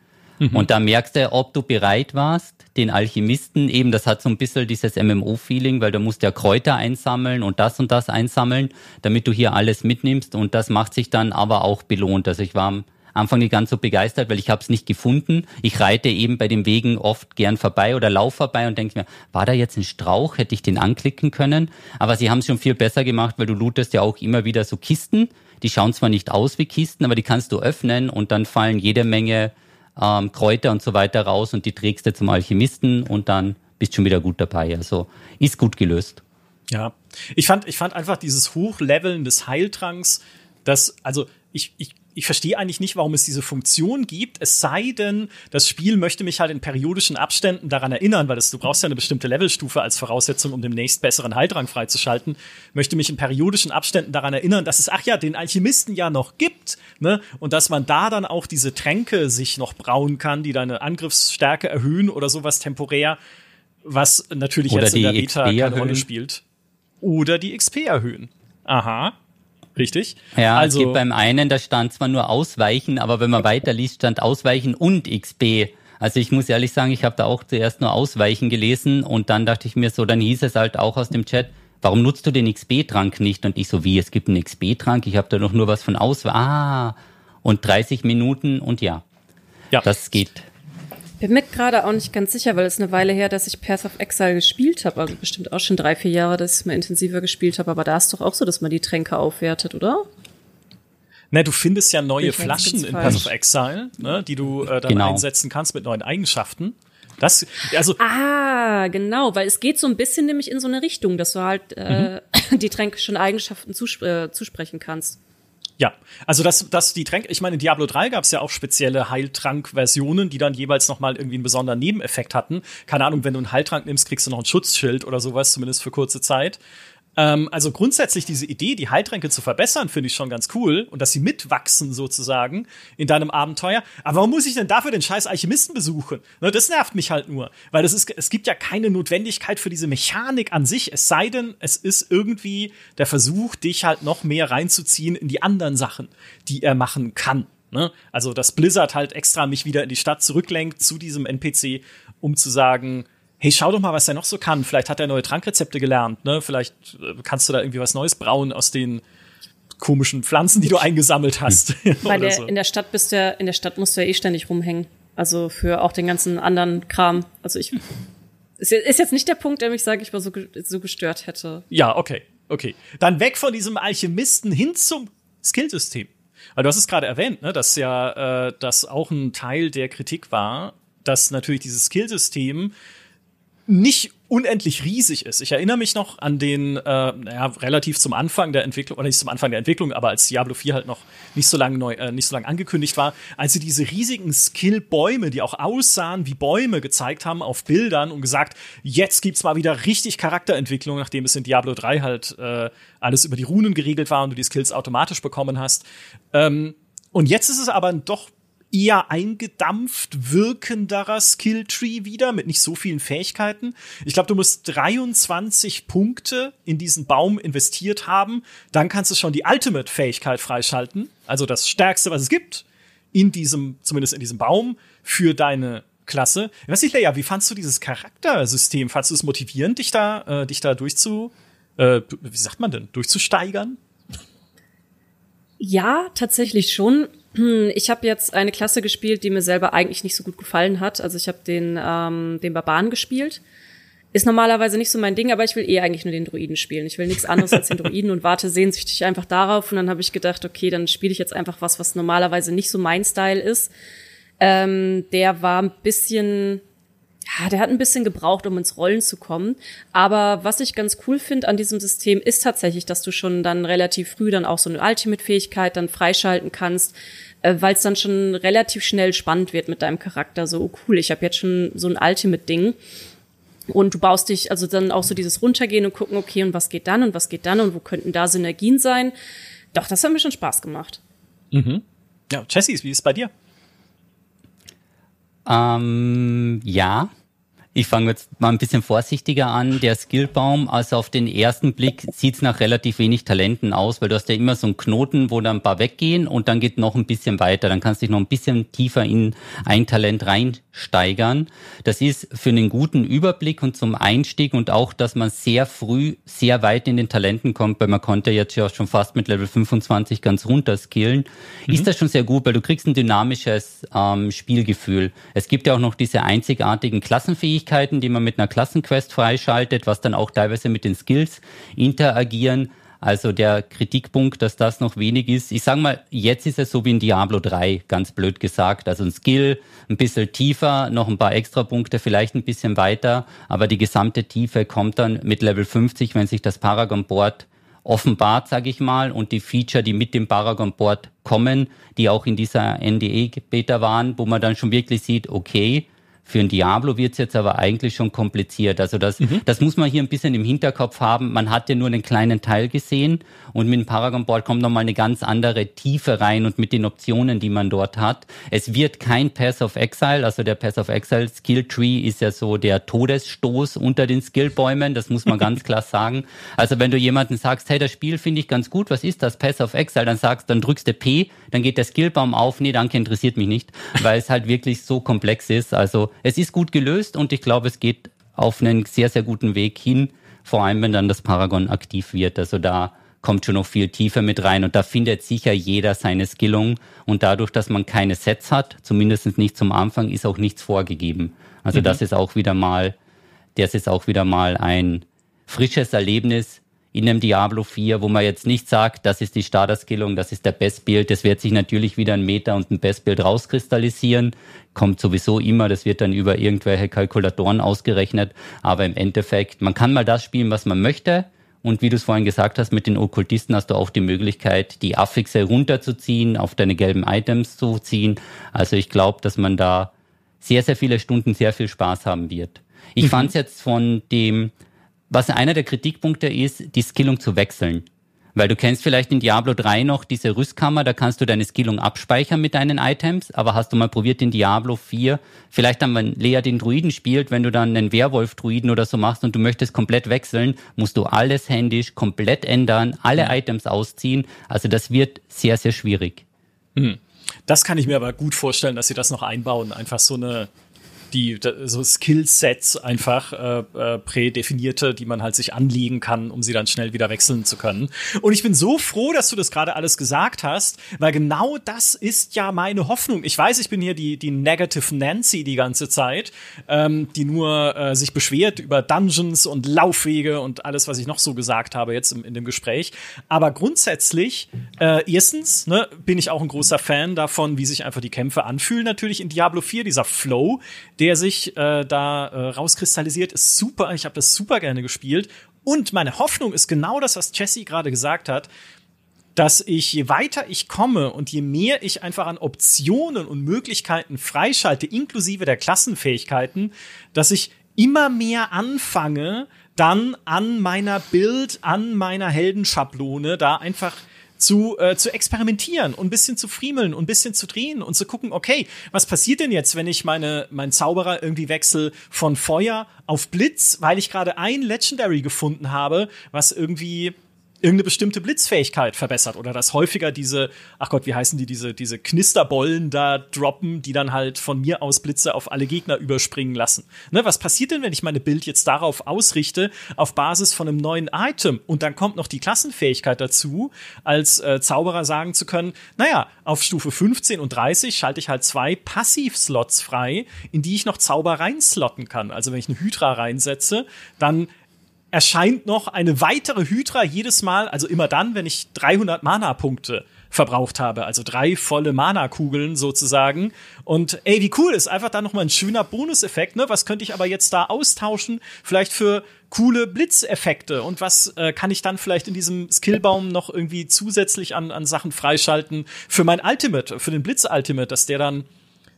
Mhm. Und da merkst du, ob du bereit warst, den Alchemisten eben, das hat so ein bisschen dieses MMO-Feeling, weil du musst ja Kräuter einsammeln und das und das einsammeln, damit du hier alles mitnimmst und das macht sich dann aber auch belohnt. Also ich war am Anfang nicht ganz so begeistert, weil ich habe es nicht gefunden. Ich reite eben bei den Wegen oft gern vorbei oder lauf vorbei und denke mir, war da jetzt ein Strauch, hätte ich den anklicken können? Aber sie haben es schon viel besser gemacht, weil du lootest ja auch immer wieder so Kisten. Die schauen zwar nicht aus wie Kisten, aber die kannst du öffnen und dann fallen jede Menge ähm, Kräuter und so weiter raus und die trägst du zum Alchemisten und dann bist schon wieder gut dabei. Also ist gut gelöst. Ja, ich fand, ich fand einfach dieses Hochleveln des Heiltranks, das, also ich, ich ich verstehe eigentlich nicht, warum es diese Funktion gibt, es sei denn, das Spiel möchte mich halt in periodischen Abständen daran erinnern, weil das, du brauchst ja eine bestimmte Levelstufe als Voraussetzung, um demnächst besseren Heildrang freizuschalten, möchte mich in periodischen Abständen daran erinnern, dass es, ach ja, den Alchemisten ja noch gibt, ne, und dass man da dann auch diese Tränke sich noch brauen kann, die deine Angriffsstärke erhöhen oder sowas temporär, was natürlich oder jetzt in der Beta keine erhöhen. Rolle spielt. Oder die XP erhöhen. Aha. Richtig? Ja, also, es gibt beim einen, da stand zwar nur Ausweichen, aber wenn man weiterliest, stand Ausweichen und XP. Also ich muss ehrlich sagen, ich habe da auch zuerst nur Ausweichen gelesen und dann dachte ich mir so, dann hieß es halt auch aus dem Chat, warum nutzt du den XP-Trank nicht? Und ich so, wie, es gibt einen XP-Trank, ich habe da doch nur was von Ausweichen. Ah, und 30 Minuten und ja, ja. das geht. Bin mir gerade auch nicht ganz sicher, weil es eine Weile her, dass ich Path of Exile gespielt habe. Also bestimmt auch schon drei, vier Jahre, dass ich mal intensiver gespielt habe. Aber da ist doch auch so, dass man die Tränke aufwertet, oder? Ne, du findest ja neue Ich Flaschen in falsch. Path of Exile, ne, die du äh, dann Genau. einsetzen kannst mit neuen Eigenschaften. Das, also, Ah, genau, weil es geht so ein bisschen nämlich in so eine Richtung, dass du halt äh, die Tränke schon Eigenschaften zuspr äh, zusprechen kannst. Ja, also dass dass die Tränke, ich meine, in Diablo 3 gab es ja auch spezielle Heiltrank-Versionen, die dann jeweils nochmal irgendwie einen besonderen Nebeneffekt hatten. Keine Ahnung, wenn du einen Heiltrank nimmst, kriegst du noch ein Schutzschild oder sowas, zumindest für kurze Zeit. Ähm, also grundsätzlich diese Idee, die Heiltränke zu verbessern, finde ich schon ganz cool und dass sie mitwachsen sozusagen in deinem Abenteuer. Aber warum muss ich denn dafür den scheiß Alchemisten besuchen? Ne, das nervt mich halt nur, weil das ist, es gibt ja keine Notwendigkeit für diese Mechanik an sich, es sei denn, es ist irgendwie der Versuch, dich halt noch mehr reinzuziehen in die anderen Sachen, die er machen kann. Ne? Also, dass Blizzard halt extra mich wieder in die Stadt zurücklenkt zu diesem NPC, um zu sagen, hey, schau doch mal, was er noch so kann. Vielleicht hat er neue Trankrezepte gelernt, ne? Vielleicht äh, kannst du da irgendwie was Neues brauen aus den komischen Pflanzen, die du eingesammelt hast. Weil Oder der, so. in der Stadt bist du ja, in der Stadt musst du ja eh ständig rumhängen. Also für auch den ganzen anderen Kram. Also ich ist jetzt- ist jetzt nicht der Punkt, der mich, sage ich mal, so, so gestört hätte. Ja, okay, okay. Dann weg von diesem Alchemisten hin zum Skillsystem. Weil du hast es gerade erwähnt, ne, dass ja äh, das auch ein Teil der Kritik war, dass natürlich dieses Skillsystem nicht unendlich riesig ist. Ich erinnere mich noch an den, äh, naja, relativ zum Anfang der Entwicklung, oder nicht zum Anfang der Entwicklung, aber als Diablo 4 halt noch nicht so lange neu, äh, nicht so lange angekündigt war, als sie diese riesigen Skill-Bäume, die auch aussahen wie Bäume, gezeigt haben auf Bildern und gesagt, jetzt gibt's mal wieder richtig Charakterentwicklung, nachdem es in Diablo 3 halt äh, alles über die Runen geregelt war und du die Skills automatisch bekommen hast. Ähm, und jetzt ist es aber doch eher eingedampft wirkenderer Skilltree wieder mit nicht so vielen Fähigkeiten. Ich glaube, du musst 23 Punkte in diesen Baum investiert haben. Dann kannst du schon die Ultimate-Fähigkeit freischalten. Also das Stärkste, was es gibt, in diesem, zumindest in diesem Baum, für deine Klasse. Ich weiß nicht, Leia, wie fandst du dieses Charaktersystem? Fandst du es motivierend, dich da, äh, dich da durchzu, äh, wie sagt man denn, durchzusteigern? Ja, tatsächlich schon. Hm, Ich habe jetzt eine Klasse gespielt, die mir selber eigentlich nicht so gut gefallen hat. Also ich habe den, ähm, den Barbaren gespielt. Ist normalerweise nicht so mein Ding, aber ich will eh eigentlich nur den Druiden spielen. Ich will nichts anderes als den Druiden und warte sehnsüchtig einfach darauf. Und dann habe ich gedacht, okay, dann spiele ich jetzt einfach was, was normalerweise nicht so mein Style ist. Ähm, der war ein bisschen, ja, der hat ein bisschen gebraucht, um ins Rollen zu kommen. Aber was ich ganz cool finde an diesem System ist tatsächlich, dass du schon dann relativ früh dann auch so eine Ultimate-Fähigkeit dann freischalten kannst, äh, weil es dann schon relativ schnell spannend wird mit deinem Charakter. So, oh cool, ich habe jetzt schon so ein Ultimate-Ding. Und du baust dich also dann auch so dieses Runtergehen und gucken, okay, und was geht dann und was geht dann und wo könnten da Synergien sein. Doch, das hat mir schon Spaß gemacht. Ja, Jessie, wie ist es bei dir? Ähm, ja. Ich fange jetzt mal ein bisschen vorsichtiger an. Der Skillbaum, also auf den ersten Blick sieht's nach relativ wenig Talenten aus, weil du hast ja immer so einen Knoten, wo dann ein paar weggehen und dann geht noch ein bisschen weiter. Dann kannst du dich noch ein bisschen tiefer in ein Talent reinsteigern. Das ist für einen guten Überblick und zum Einstieg und auch, dass man sehr früh sehr weit in den Talenten kommt, weil man konnte jetzt ja schon fast mit Level 25 ganz runter skillen, ist das schon sehr gut, weil du kriegst ein dynamisches ähm, Spielgefühl. Es gibt ja auch noch diese einzigartigen Klassenfähigkeiten, die man mit einer Klassenquest freischaltet, was dann auch teilweise mit den Skills interagieren. Also der Kritikpunkt, dass das noch wenig ist. Ich sage mal, jetzt ist es so wie in Diablo 3, ganz blöd gesagt. Also ein Skill ein bisschen tiefer, noch ein paar extra Punkte, vielleicht ein bisschen weiter, aber die gesamte Tiefe kommt dann mit Level 50, wenn sich das Paragon Board offenbart, sage ich mal, und die Feature, die mit dem Paragon Board kommen, die auch in dieser NDE-Beta waren, wo man dann schon wirklich sieht, okay, für ein Diablo wird es jetzt aber eigentlich schon kompliziert. Also das, mhm. das muss man hier ein bisschen im Hinterkopf haben. Man hat ja nur einen kleinen Teil gesehen und mit dem Paragon Board kommt nochmal eine ganz andere Tiefe rein und mit den Optionen, die man dort hat. Es wird kein Pass of Exile, also der Pass of Exile Skill Tree ist ja so der Todesstoß unter den Skillbäumen, das muss man ganz klar sagen. Also wenn du jemanden sagst, hey, das Spiel finde ich ganz gut, was ist das Pass of Exile, dann sagst, dann drückst du P, dann geht der Skillbaum auf, nee, danke, interessiert mich nicht, weil es halt wirklich so komplex ist. Also es ist gut gelöst und ich glaube, es geht auf einen sehr, sehr guten Weg hin, vor allem wenn dann das Paragon aktiv wird. Also da kommt schon noch viel tiefer mit rein und da findet sicher jeder seine Skillung und dadurch, dass man keine Sets hat, zumindest nicht zum Anfang, ist auch nichts vorgegeben. Also mhm. das ist auch wieder mal, das ist auch wieder mal ein frisches Erlebnis, in einem Diablo 4, wo man jetzt nicht sagt, das ist die Starter-Skillung, das ist der Best-Build. Das wird sich natürlich wieder ein Meta und ein Best-Build rauskristallisieren. Kommt sowieso immer, das wird dann über irgendwelche Kalkulatoren ausgerechnet. Aber im Endeffekt, man kann mal das spielen, was man möchte. Und wie du es vorhin gesagt hast, mit den Okkultisten hast du auch die Möglichkeit, die Affixe runterzuziehen, auf deine gelben Items zu ziehen. Also ich glaube, dass man da sehr, sehr viele Stunden sehr viel Spaß haben wird. Ich mhm. fand es jetzt von dem was einer der Kritikpunkte ist, die Skillung zu wechseln. Weil du kennst vielleicht in Diablo 3 noch diese Rüstkammer, da kannst du deine Skillung abspeichern mit deinen Items, aber hast du mal probiert in Diablo 4, vielleicht dann, wenn Lea den Druiden spielt, wenn du dann einen Werwolf-Druiden oder so machst und du möchtest komplett wechseln, musst du alles händisch komplett ändern, alle Items ausziehen. Also das wird sehr, sehr schwierig. Hm. Das kann ich mir aber gut vorstellen, dass sie das noch einbauen. Einfach so eine die so Skillsets einfach äh, äh, prädefinierte, die man halt sich anlegen kann, um sie dann schnell wieder wechseln zu können. Und ich bin so froh, dass du das gerade alles gesagt hast, weil genau das ist ja meine Hoffnung. Ich weiß, ich bin hier die die Negative Nancy die ganze Zeit, ähm, die nur äh, sich beschwert über Dungeons und Laufwege und alles, was ich noch so gesagt habe jetzt im, in dem Gespräch. Aber grundsätzlich, äh, erstens, ne, bin ich auch ein großer Fan davon, wie sich einfach die Kämpfe anfühlen. Natürlich in Diablo 4 dieser Flow, der sich äh, da äh, rauskristallisiert, ist super. Ich habe das super gerne gespielt. Und meine Hoffnung ist genau das, was Jesse gerade gesagt hat, dass ich, je weiter ich komme und je mehr ich einfach an Optionen und Möglichkeiten freischalte, inklusive der Klassenfähigkeiten, dass ich immer mehr anfange, dann an meiner Bild, an meiner Heldenschablone da einfach zu, äh, zu experimentieren und ein bisschen zu friemeln und ein bisschen zu drehen und zu gucken, okay, was passiert denn jetzt, wenn ich meine, mein Zauberer irgendwie wechsel von Feuer auf Blitz, weil ich gerade ein Legendary gefunden habe, was irgendwie irgendeine bestimmte Blitzfähigkeit verbessert oder dass häufiger diese, ach Gott, wie heißen die, diese, diese Knisterbollen da droppen, die dann halt von mir aus Blitze auf alle Gegner überspringen lassen. Ne, was passiert denn, wenn ich meine Bild jetzt darauf ausrichte, auf Basis von einem neuen Item und dann kommt noch die Klassenfähigkeit dazu, als äh, Zauberer sagen zu können, naja, auf Stufe 15 und 30 schalte ich halt zwei Passivslots frei, in die ich noch Zauber reinslotten kann. Also wenn ich eine Hydra reinsetze, dann erscheint noch eine weitere Hydra jedes Mal, also immer dann, wenn ich 300 Mana-Punkte verbraucht habe, also drei volle Mana-Kugeln sozusagen. Und ey, wie cool ist einfach da noch mal ein schöner Bonuseffekt, ne? Was könnte ich aber jetzt da austauschen? Vielleicht für coole Blitzeffekte und was äh, kann ich dann vielleicht in diesem Skillbaum noch irgendwie zusätzlich an, an Sachen freischalten für mein Ultimate, für den Blitz-Ultimate, dass der dann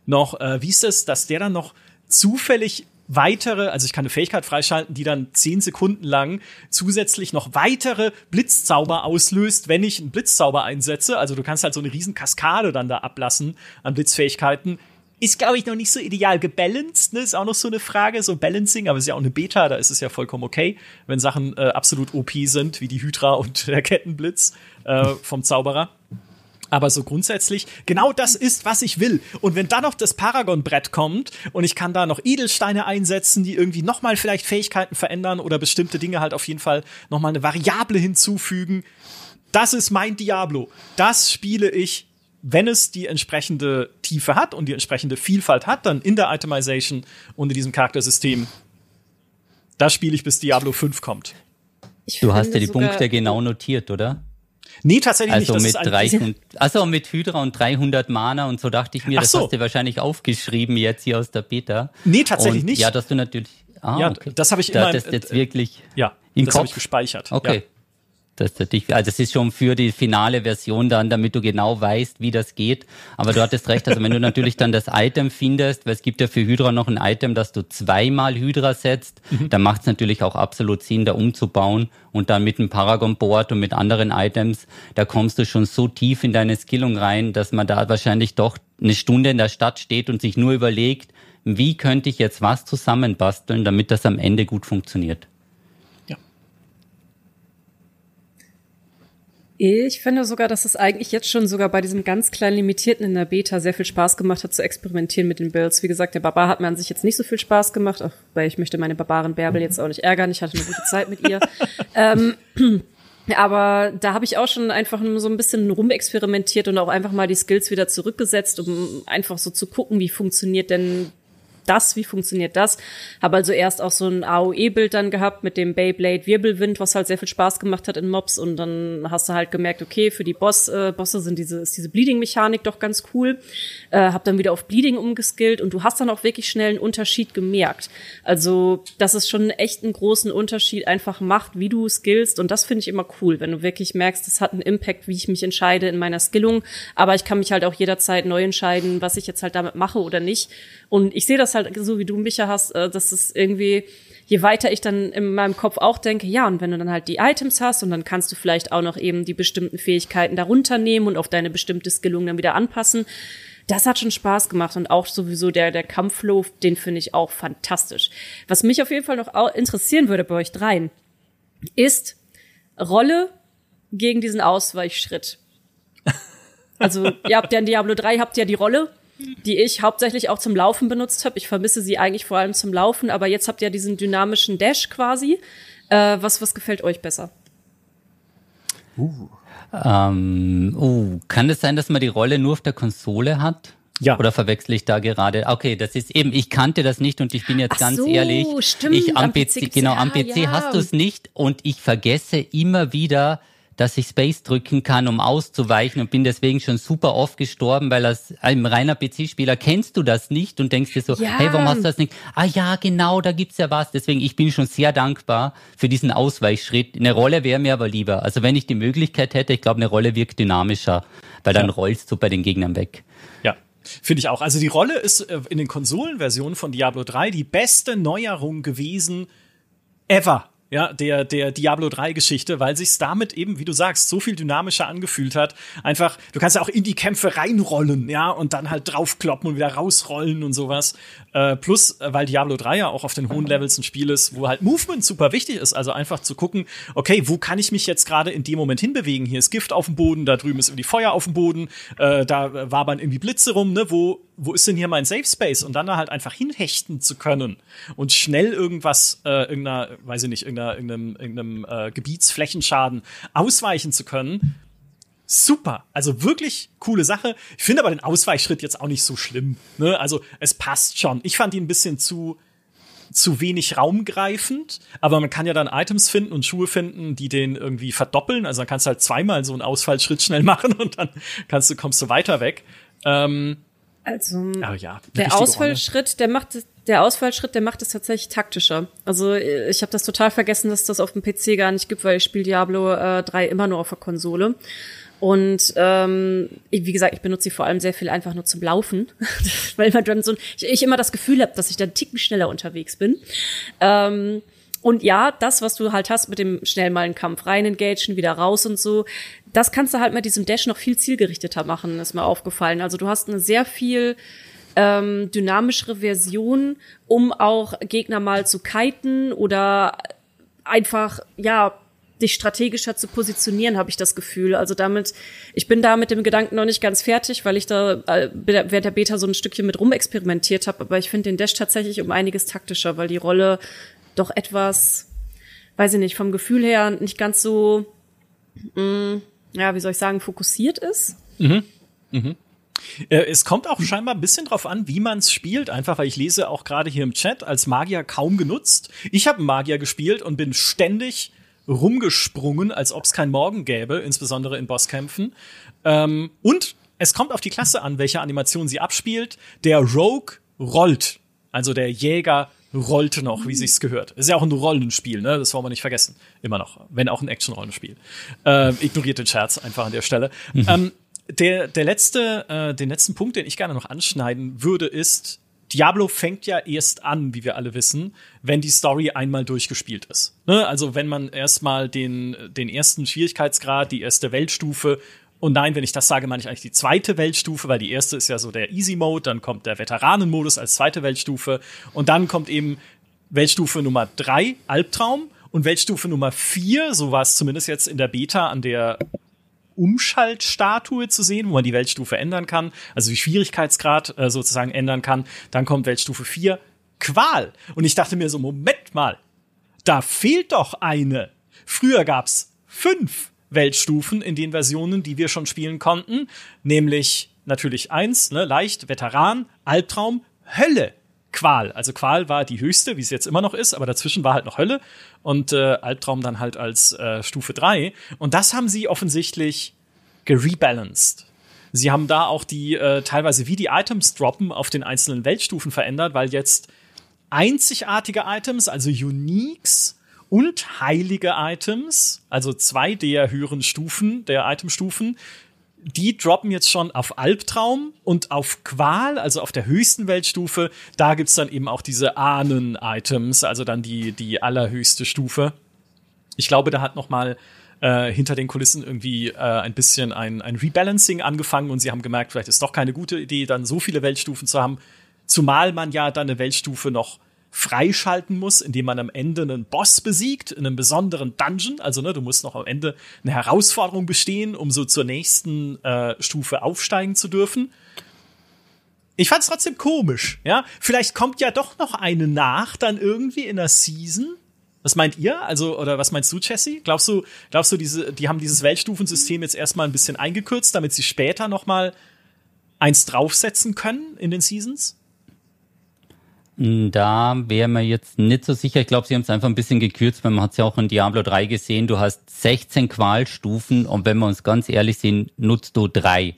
noch, äh, wie ist es, dass der dann noch zufällig weitere, also ich kann eine Fähigkeit freischalten, die dann zehn Sekunden lang zusätzlich noch weitere Blitzzauber auslöst, wenn ich einen Blitzzauber einsetze. Also du kannst halt so eine riesen Kaskade dann da ablassen an Blitzfähigkeiten. Ist, glaube ich, noch nicht so ideal gebalanced, ne? Ist auch noch so eine Frage, so Balancing, aber ist ja auch eine Beta, da ist es ja vollkommen okay, wenn Sachen äh, absolut OP sind, wie die Hydra und der Kettenblitz äh, vom Zauberer. Aber so grundsätzlich, genau das ist, was ich will. Und wenn da noch das Paragon-Brett kommt und ich kann da noch Edelsteine einsetzen, die irgendwie nochmal vielleicht Fähigkeiten verändern oder bestimmte Dinge halt auf jeden Fall nochmal eine Variable hinzufügen, das ist mein Diablo. Das spiele ich, wenn es die entsprechende Tiefe hat und die entsprechende Vielfalt hat, dann in der Itemization und in diesem Charaktersystem. Das spiele ich, bis Diablo 5 kommt. du hast ja die Punkte genau notiert, oder? Nee, tatsächlich also nicht. mit 300, also mit Hydra und 300 Mana und so dachte ich mir, das so. hast du wahrscheinlich aufgeschrieben jetzt hier aus der Beta. Nee, tatsächlich und, nicht. Ja, dass du natürlich. Ah, ja, okay. das habe ich immer. Das jetzt wirklich. Ja, in das habe ich gespeichert. Okay. Ja. Dass du dich, also das ist schon für die finale Version dann, damit du genau weißt, wie das geht. Aber du hattest recht, also wenn du natürlich dann das Item findest, weil es gibt ja für Hydra noch ein Item, dass du zweimal Hydra setzt, mhm. dann macht es natürlich auch absolut Sinn, da umzubauen und dann mit dem Paragon Board und mit anderen Items, da kommst du schon so tief in deine Skillung rein, dass man da wahrscheinlich doch eine Stunde in der Stadt steht und sich nur überlegt, wie könnte ich jetzt was zusammenbasteln, damit das am Ende gut funktioniert. Ich finde sogar, dass es eigentlich jetzt schon sogar bei diesem ganz kleinen Limitierten in der Beta sehr viel Spaß gemacht hat, zu experimentieren mit den Builds. Wie gesagt, der Barbar hat mir an sich jetzt nicht so viel Spaß gemacht, auch weil ich möchte meine Barbaren Bärbel jetzt auch nicht ärgern. Ich hatte eine gute Zeit mit ihr. ähm, aber da habe ich auch schon einfach so ein bisschen rumexperimentiert und auch einfach mal die Skills wieder zurückgesetzt, um einfach so zu gucken, wie funktioniert denn das, wie funktioniert das? Habe also erst auch so ein AOE-Bild dann gehabt mit dem Beyblade Wirbelwind, was halt sehr viel Spaß gemacht hat in Mobs und dann hast du halt gemerkt, okay, für die Boss, äh, Bosse sind diese, ist diese Bleeding-Mechanik doch ganz cool. Äh, hab dann wieder auf Bleeding umgeskillt und du hast dann auch wirklich schnell einen Unterschied gemerkt. Also, dass es schon echt einen großen Unterschied einfach macht, wie du skillst und das finde ich immer cool, wenn du wirklich merkst, das hat einen Impact, wie ich mich entscheide in meiner Skillung, aber ich kann mich halt auch jederzeit neu entscheiden, was ich jetzt halt damit mache oder nicht. Und ich sehe das halt so, wie du, Micha, hast, äh, dass es irgendwie, je weiter ich dann in meinem Kopf auch denke, ja, und wenn du dann halt die Items hast und dann kannst du vielleicht auch noch eben die bestimmten Fähigkeiten darunter nehmen und auf deine bestimmte Skillung dann wieder anpassen. Das hat schon Spaß gemacht und auch sowieso der, der Kampfflow, den finde ich auch fantastisch. Was mich auf jeden Fall noch interessieren würde bei euch dreien, ist Rolle gegen diesen Ausweichschritt. Also, ihr habt ja in Diablo 3 habt ja die Rolle die ich hauptsächlich auch zum Laufen benutzt habe. Ich vermisse sie eigentlich vor allem zum Laufen, aber jetzt habt ihr diesen dynamischen Dash quasi. Äh, was, was gefällt euch besser? Uh. Ähm, uh, kann es sein, dass man die Rolle nur auf der Konsole hat? Ja. Oder verwechsel ich da gerade? Okay, das ist eben, ich kannte das nicht und ich bin jetzt Ach ganz so, ehrlich. Stimmt, ich am, am PC, PC, genau, am PC ja. hast du es nicht und ich vergesse immer wieder, dass ich Space drücken kann, um auszuweichen und bin deswegen schon super oft gestorben, weil als ein reiner PC-Spieler kennst du das nicht und denkst dir so, ja. hey, warum hast du das nicht? Ah ja, genau, da gibt's ja was. Deswegen, ich bin schon sehr dankbar für diesen Ausweichschritt. Eine Rolle wäre mir aber lieber. Also wenn ich die Möglichkeit hätte, ich glaube, eine Rolle wirkt dynamischer, weil dann ja. rollst du bei den Gegnern weg. Ja, Finde ich auch. Also die Rolle ist äh, in den Konsolenversionen von Diablo 3 die beste Neuerung gewesen ever ja, der, der Diablo 3 Geschichte, weil sich's damit eben, wie du sagst, so viel dynamischer angefühlt hat. Einfach, du kannst ja auch in die Kämpfe reinrollen, ja, und dann halt draufkloppen und wieder rausrollen und sowas. Äh, plus, äh, weil Diablo 3 ja auch auf den hohen Levels ein Spiel ist, wo halt Movement super wichtig ist. Also einfach zu gucken, okay, wo kann ich mich jetzt gerade in dem Moment hinbewegen? Hier ist Gift auf dem Boden, da drüben ist irgendwie Feuer auf dem Boden, äh, da wabern irgendwie Blitze rum, ne? Wo, wo ist denn hier mein Safe Space? Und dann da halt einfach hinhechten zu können und schnell irgendwas, äh, irgendeiner, weiß ich nicht, irgendeiner, irgendeinem, irgendeinem äh, Gebietsflächenschaden ausweichen zu können super. Also wirklich coole Sache. Ich finde aber den Ausweichschritt jetzt auch nicht so schlimm. Ne? Also es passt schon. Ich fand ihn ein bisschen zu zu wenig raumgreifend, aber man kann ja dann Items finden und Schuhe finden, die den irgendwie verdoppeln. Also dann kannst du halt zweimal so einen Ausfallschritt schnell machen und dann kannst du kommst du weiter weg. Ähm, also ja, der Ausfallschritt, der macht der Ausfallschritt, der macht es tatsächlich taktischer. Also ich habe das total vergessen, dass das auf dem PC gar nicht gibt, weil ich spiele Diablo äh, 3 immer nur auf der Konsole. Und ähm, wie gesagt, ich benutze sie vor allem sehr viel einfach nur zum Laufen, weil man dann so ich, ich immer das Gefühl habe, dass ich dann ticken schneller unterwegs bin. Ähm, und ja, das, was du halt hast mit dem schnell mal einen Kampf rein engagen, wieder raus und so, das kannst du halt mit diesem Dash noch viel zielgerichteter machen, ist mir aufgefallen. Also du hast eine sehr viel ähm, dynamischere Version, um auch Gegner mal zu kiten oder einfach, ja, dich strategischer zu positionieren, habe ich das Gefühl. Also damit, ich bin da mit dem Gedanken noch nicht ganz fertig, weil ich da äh, während der Beta so ein Stückchen mit rumexperimentiert habe. Aber ich finde den Dash tatsächlich um einiges taktischer, weil die Rolle doch etwas, weiß ich nicht, vom Gefühl her nicht ganz so, mh, mm, ja, wie soll ich sagen, fokussiert ist. Mhm. Mhm. Äh, es kommt auch scheinbar ein bisschen drauf an, wie man es spielt, einfach weil ich lese auch gerade hier im Chat als Magier kaum genutzt. Ich habe Magier gespielt und bin ständig rumgesprungen, als ob es kein Morgen gäbe, insbesondere in Bosskämpfen. Ähm, und es kommt auf die Klasse an, welche Animation sie abspielt. Der Rogue rollt, also der Jäger rollte noch, wie sich's gehört. Ist ja auch ein Rollenspiel, ne? Das wollen wir nicht vergessen. Immer noch. Wenn auch ein Action-Rollenspiel. Äh, ignoriert den Scherz einfach an der Stelle. Mhm. Ähm, der, der letzte, äh, den letzten Punkt, den ich gerne noch anschneiden würde, ist, Diablo fängt ja erst an, wie wir alle wissen, wenn die Story einmal durchgespielt ist. Ne? Also wenn man erstmal den, den ersten Schwierigkeitsgrad, die erste Weltstufe und nein, wenn ich das sage, meine ich eigentlich die zweite Weltstufe, weil die erste ist ja so der Easy Mode, dann kommt der Veteranenmodus als zweite Weltstufe und dann kommt eben Weltstufe Nummer drei Albtraum und Weltstufe Nummer vier, so war es zumindest jetzt in der Beta an der Umschaltstatue zu sehen, wo man die Weltstufe ändern kann, also die Schwierigkeitsgrad äh, sozusagen ändern kann. Dann kommt Weltstufe 4, Qual. Und ich dachte mir so, Moment mal, da fehlt doch eine. Früher gab's fünf Weltstufen in den Versionen, die wir schon spielen konnten, nämlich natürlich eins, ne, leicht, Veteran, Albtraum, Hölle. Qual. Also Qual war die höchste, wie es jetzt immer noch ist, aber dazwischen war halt noch Hölle und äh, Albtraum dann halt als äh, Stufe 3. Und das haben sie offensichtlich gerebalanced. Sie haben da auch die äh, teilweise wie die Items droppen auf den einzelnen Weltstufen verändert, weil jetzt einzigartige Items, also Uniques und heilige Items, also zwei der höheren Stufen, der Itemstufen, die droppen jetzt schon auf Albtraum und auf Qual, also auf der höchsten Weltstufe. Da gibt's dann eben auch diese Ahnen-Items, also dann die, die allerhöchste Stufe. Ich glaube, da hat noch mal äh, hinter den Kulissen irgendwie äh, ein bisschen ein, ein Rebalancing angefangen und sie haben gemerkt, vielleicht ist doch keine gute Idee, dann so viele Weltstufen zu haben. Zumal man ja dann eine Weltstufe noch freischalten muss, indem man am Ende einen Boss besiegt, in einem besonderen Dungeon. Also, ne, du musst noch am Ende eine Herausforderung bestehen, um so zur nächsten äh, Stufe aufsteigen zu dürfen. Ich fand's trotzdem komisch, ja. Vielleicht kommt ja doch noch eine nach, dann irgendwie in der Season. Was meint ihr? Also, oder was meinst du, Jesse? Glaubst du, glaubst du, diese, die haben dieses Weltstufensystem jetzt erstmal ein bisschen eingekürzt, damit sie später noch mal eins draufsetzen können in den Seasons? Da wäre mir jetzt nicht so sicher. Ich glaube, sie haben es einfach ein bisschen gekürzt, weil man hat es ja auch in Diablo 3 gesehen. Du hast 16 Qualstufen und wenn wir uns ganz ehrlich sind, nutzt du drei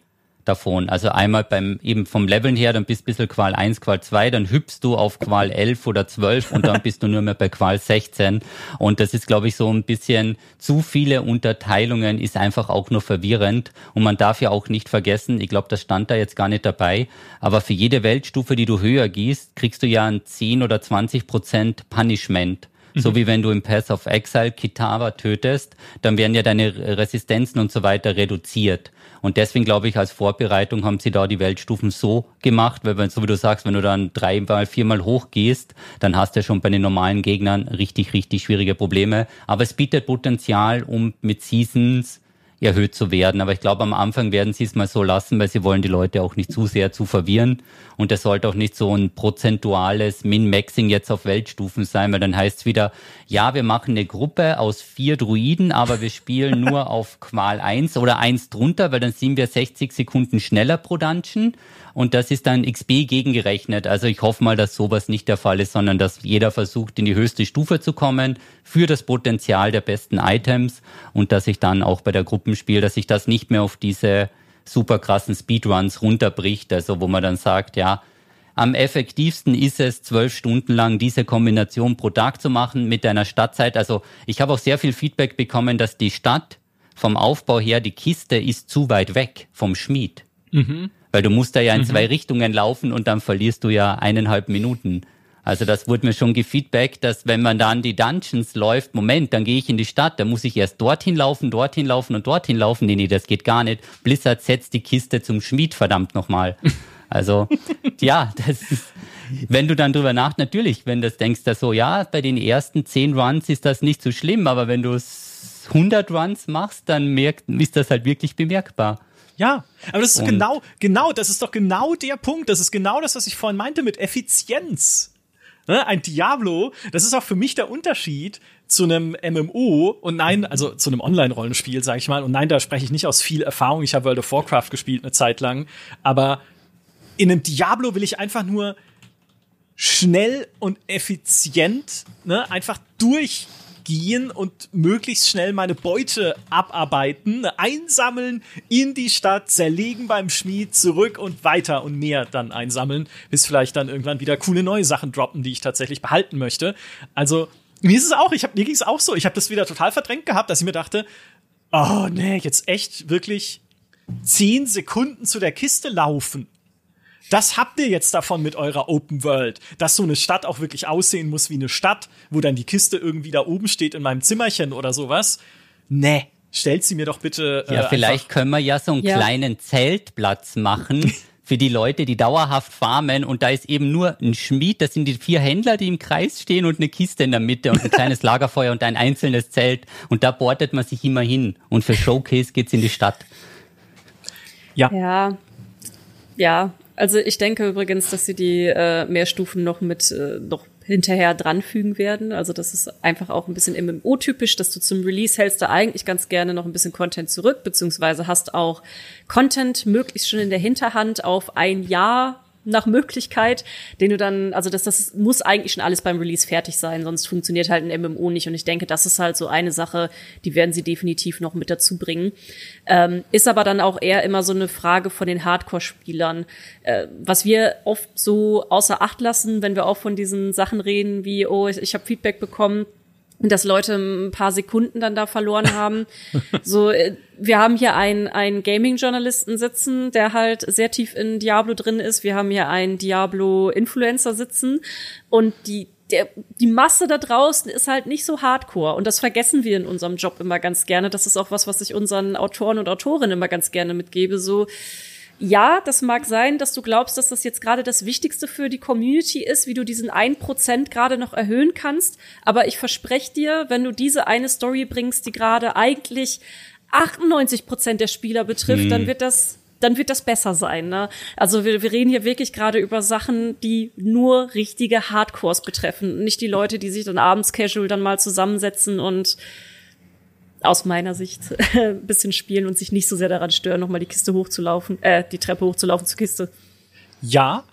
davon. Also einmal beim eben vom Leveln her, dann bist du ein bisschen Qual 1, Qual 2, dann hüpfst du auf Qual 11 oder 12 und dann bist du nur mehr bei Qual 16. Und das ist, glaube ich, so ein bisschen zu viele Unterteilungen, ist einfach auch nur verwirrend. Und man darf ja auch nicht vergessen, ich glaube, das stand da jetzt gar nicht dabei, aber für jede Weltstufe, die du höher gehst, kriegst du ja ein 10 oder 20 Prozent Punishment. So wie wenn du im Path of Exile Kitava tötest, dann werden ja deine Resistenzen und so weiter reduziert. Und deswegen glaube ich, als Vorbereitung haben sie da die Weltstufen so gemacht, weil wenn, so wie du sagst, wenn du dann dreimal, viermal hochgehst, dann hast du ja schon bei den normalen Gegnern richtig, richtig schwierige Probleme. Aber es bietet Potenzial, um mit Seasons erhöht zu werden. Aber ich glaube, am Anfang werden sie es mal so lassen, weil sie wollen die Leute auch nicht zu sehr zu verwirren. Und es sollte auch nicht so ein prozentuales Min-Maxing jetzt auf Weltstufen sein, weil dann heißt es wieder, ja, wir machen eine Gruppe aus vier Druiden, aber wir spielen nur auf Qual 1 oder 1 drunter, weil dann sind wir 60 Sekunden schneller pro Dungeon. Und das ist dann XP gegengerechnet. Also ich hoffe mal, dass sowas nicht der Fall ist, sondern dass jeder versucht, in die höchste Stufe zu kommen für das Potenzial der besten Items und dass ich dann auch bei der Gruppenspiel, dass ich das nicht mehr auf diese super krassen Speedruns runterbricht, also wo man dann sagt, ja, am effektivsten ist es, zwölf Stunden lang diese Kombination pro Tag zu machen mit einer Stadtzeit. Also ich habe auch sehr viel Feedback bekommen, dass die Stadt vom Aufbau her, die Kiste ist zu weit weg vom Schmied. Mhm. Weil du musst da ja in mhm. zwei Richtungen laufen und dann verlierst du ja eineinhalb Minuten. Also das wurde mir schon gefeedbackt, dass wenn man dann die Dungeons läuft, Moment, dann gehe ich in die Stadt, dann muss ich erst dorthin laufen, dorthin laufen und dorthin laufen. Nee, nee, das geht gar nicht. Blizzard setzt die Kiste zum Schmied, verdammt nochmal. Also, ja, das ist, wenn du dann drüber nach, natürlich, wenn du denkst, dass so, ja, bei den ersten zehn Runs ist das nicht so schlimm, aber wenn du es 100 Runs machst, dann merkt, ist das halt wirklich bemerkbar. Ja, aber das ist und genau, genau, das ist doch genau der Punkt. Das ist genau das, was ich vorhin meinte mit Effizienz. Ne? Ein Diablo, das ist auch für mich der Unterschied zu einem MMO und nein, also zu einem Online-Rollenspiel, sag ich mal. Und nein, da spreche ich nicht aus viel Erfahrung. Ich habe World of Warcraft gespielt eine Zeit lang. Aber in einem Diablo will ich einfach nur schnell und effizient, ne, einfach durch gehen und möglichst schnell meine Beute abarbeiten, einsammeln, in die Stadt, zerlegen beim Schmied, zurück und weiter und mehr dann einsammeln, bis vielleicht dann irgendwann wieder coole neue Sachen droppen, die ich tatsächlich behalten möchte. Also mir ist es auch, ich hab, mir ging es auch so, ich habe das wieder total verdrängt gehabt, dass ich mir dachte, oh nee, jetzt echt wirklich zehn Sekunden zu der Kiste laufen. Das habt ihr jetzt davon mit eurer Open World, dass so eine Stadt auch wirklich aussehen muss wie eine Stadt, wo dann die Kiste irgendwie da oben steht in meinem Zimmerchen oder sowas. Nee, stellt sie mir doch bitte. Äh, ja, vielleicht können wir ja so einen ja. kleinen Zeltplatz machen. für die Leute, die dauerhaft farmen und da ist eben nur ein Schmied, das sind die vier Händler, die im Kreis stehen und eine Kiste in der Mitte und ein kleines Lagerfeuer und ein einzelnes Zelt und da bordet man sich immer hin und für Showcase geht's in die Stadt. Ja. Ja. Ja, also ich denke übrigens, dass sie die äh, Mehrstufen noch mit äh, noch hinterher dranfügen werden. Also das ist einfach auch ein bisschen MMO-typisch, dass du zum Release hältst da eigentlich ganz gerne noch ein bisschen Content zurück, beziehungsweise hast auch Content möglichst schon in der Hinterhand auf ein Jahr nach Möglichkeit, den du dann, also das, das muss eigentlich schon alles beim Release fertig sein, sonst funktioniert halt ein MMO nicht. Und ich denke, das ist halt so eine Sache, die werden sie definitiv noch mit dazu bringen. Ähm, ist aber dann auch eher immer so eine Frage von den Hardcore-Spielern. Äh, was wir oft so außer Acht lassen, wenn wir auch von diesen Sachen reden, wie, oh, ich, ich habe Feedback bekommen, dass Leute ein paar Sekunden dann da verloren haben. so, äh, wir haben hier einen, einen Gaming-Journalisten sitzen, der halt sehr tief in Diablo drin ist. Wir haben hier einen Diablo-Influencer sitzen und die der, die Masse da draußen ist halt nicht so hardcore. Und das vergessen wir in unserem Job immer ganz gerne. Das ist auch was, was ich unseren Autoren und Autorinnen immer ganz gerne mitgebe. So, ja, das mag sein, dass du glaubst, dass das jetzt gerade das Wichtigste für die Community ist, wie du diesen ein Prozent gerade noch erhöhen kannst. Aber ich verspreche dir, wenn du diese eine Story bringst, die gerade eigentlich 98 Prozent der Spieler betrifft, mhm. dann wird das dann wird das besser sein. Ne? Also wir, wir reden hier wirklich gerade über Sachen, die nur richtige Hardcores betreffen, nicht die Leute, die sich dann abends casual dann mal zusammensetzen und aus meiner Sicht ein bisschen spielen und sich nicht so sehr daran stören, nochmal die Kiste hochzulaufen, äh, die Treppe hochzulaufen zur Kiste. Ja,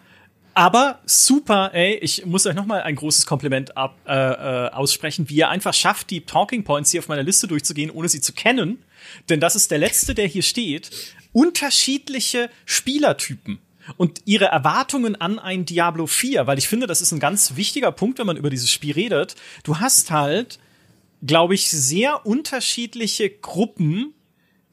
aber super, ey, ich muss euch nochmal ein großes Kompliment ab, äh, äh, aussprechen, wie ihr einfach schafft, die Talking Points hier auf meiner Liste durchzugehen, ohne sie zu kennen. Denn das ist der letzte, der hier steht. Unterschiedliche Spielertypen und ihre Erwartungen an ein Diablo 4, weil ich finde, das ist ein ganz wichtiger Punkt, wenn man über dieses Spiel redet. Du hast halt glaube ich, sehr unterschiedliche Gruppen,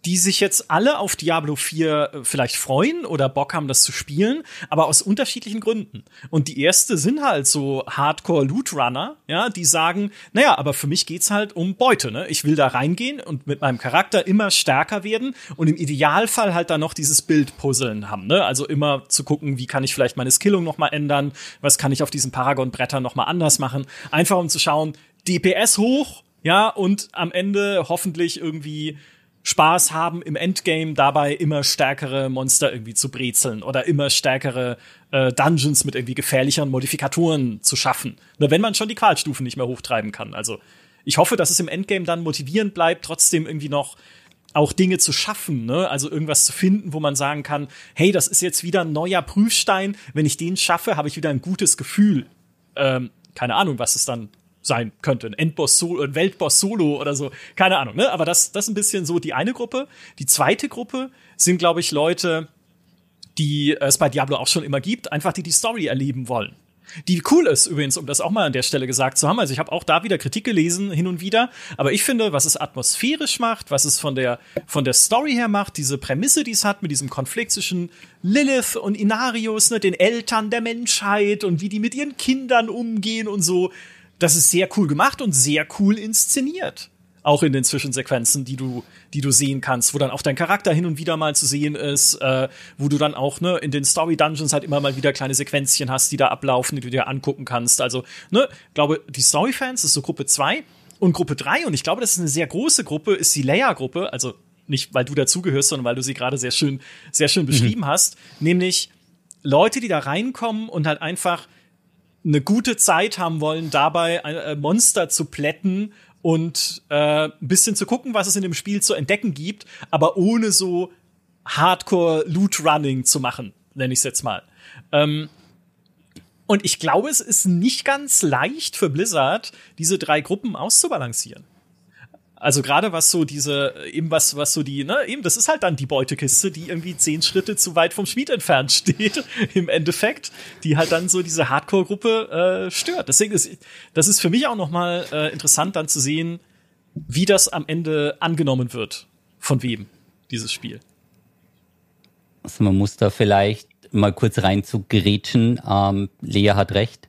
die sich jetzt alle auf Diablo 4 äh, vielleicht freuen oder Bock haben, das zu spielen, aber aus unterschiedlichen Gründen. Und die erste sind halt so Hardcore Loot Runner, ja, die sagen, naja, aber für mich geht's halt um Beute, ne? Ich will da reingehen und mit meinem Charakter immer stärker werden und im Idealfall halt da noch dieses Bild puzzeln haben, ne? Also immer zu gucken, wie kann ich vielleicht meine Skillung noch mal ändern, was kann ich auf diesen Paragon Brettern noch mal anders machen, einfach um zu schauen, DPS hoch, ja, und am Ende hoffentlich irgendwie Spaß haben im Endgame dabei immer stärkere Monster irgendwie zu brezeln oder immer stärkere äh, Dungeons mit irgendwie gefährlicheren Modifikatoren zu schaffen. Nur wenn man schon die Qualstufen nicht mehr hochtreiben kann. Also ich hoffe, dass es im Endgame dann motivierend bleibt, trotzdem irgendwie noch auch Dinge zu schaffen, ne? Also irgendwas zu finden, wo man sagen kann, hey, das ist jetzt wieder ein neuer Prüfstein. Wenn ich den schaffe, habe ich wieder ein gutes Gefühl. Ähm, keine Ahnung, was es dann sein könnte. Ein Endboss Solo, ein Weltboss Solo oder so. Keine Ahnung, ne? Aber das, das ist ein bisschen so die eine Gruppe. Die zweite Gruppe sind, glaube ich, Leute, die es bei Diablo auch schon immer gibt, einfach die die Story erleben wollen. Die cool ist übrigens, um das auch mal an der Stelle gesagt zu haben. Also ich habe auch da wieder Kritik gelesen hin und wieder, aber ich finde, was es atmosphärisch macht, was es von der von der Story her macht, diese Prämisse, die es hat mit diesem Konflikt zwischen Lilith und Inarius, ne, den Eltern der Menschheit und wie die mit ihren Kindern umgehen und so, das ist sehr cool gemacht und sehr cool inszeniert. Auch in den Zwischensequenzen, die du, die du sehen kannst, wo dann auch dein Charakter hin und wieder mal zu sehen ist, äh, wo du dann auch ne, in den Story Dungeons halt immer mal wieder kleine Sequenzchen hast, die da ablaufen, die du dir angucken kannst. Also, ne, glaube, die Story-Fans ist so Gruppe 2 und Gruppe 3, und ich glaube, das ist eine sehr große Gruppe, ist die Layer-Gruppe, also nicht, weil du dazugehörst, sondern weil du sie gerade sehr schön, sehr schön beschrieben mhm. hast, nämlich Leute, die da reinkommen und halt einfach eine gute Zeit haben wollen, dabei äh, Monster zu plätten und äh, ein bisschen zu gucken, was es in dem Spiel zu entdecken gibt, aber ohne so Hardcore Loot Running zu machen, nenne ich es jetzt mal. Ähm, Und ich glaube, es ist nicht ganz leicht für Blizzard, diese drei Gruppen auszubalancieren. Also gerade was so diese, eben was, was so die, ne, eben, das ist halt dann die Beutekiste, die irgendwie zehn Schritte zu weit vom Schmied entfernt steht, im Endeffekt, die halt dann so diese Hardcore-Gruppe äh, stört. Deswegen ist, das ist für mich auch nochmal äh, interessant dann zu sehen, wie das am Ende angenommen wird. Von wem, dieses Spiel. Also man muss da vielleicht mal kurz rein zu grätschen. Ähm, Lea hat recht.